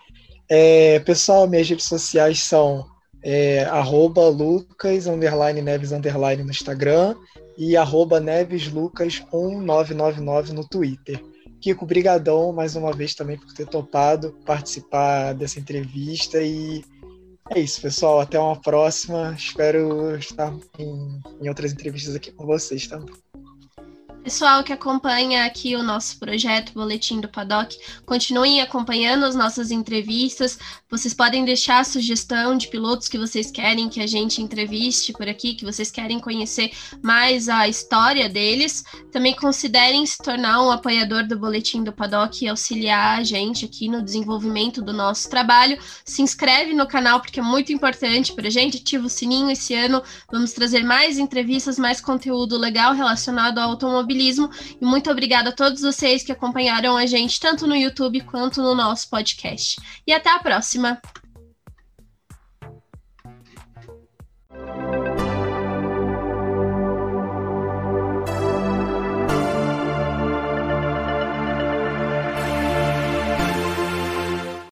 É, pessoal, minhas redes sociais são é, arroba Lucas underline Neves underline no Instagram e arroba NevesLucas1999 no Twitter. Kiko, brigadão mais uma vez também por ter topado participar dessa entrevista e é isso, pessoal. Até uma próxima. Espero estar em, em outras entrevistas aqui com vocês também.
Pessoal que acompanha aqui o nosso projeto Boletim do Paddock, continuem acompanhando as nossas entrevistas. Vocês podem deixar a sugestão de pilotos que vocês querem que a gente entreviste por aqui, que vocês querem conhecer mais a história deles. Também considerem se tornar um apoiador do Boletim do Paddock e auxiliar a gente aqui no desenvolvimento do nosso trabalho. Se inscreve no canal porque é muito importante para a gente. Ativa o sininho esse ano. Vamos trazer mais entrevistas, mais conteúdo legal relacionado ao automobilismo. E muito obrigada a todos vocês que acompanharam a gente tanto no YouTube quanto no nosso podcast. E até a próxima!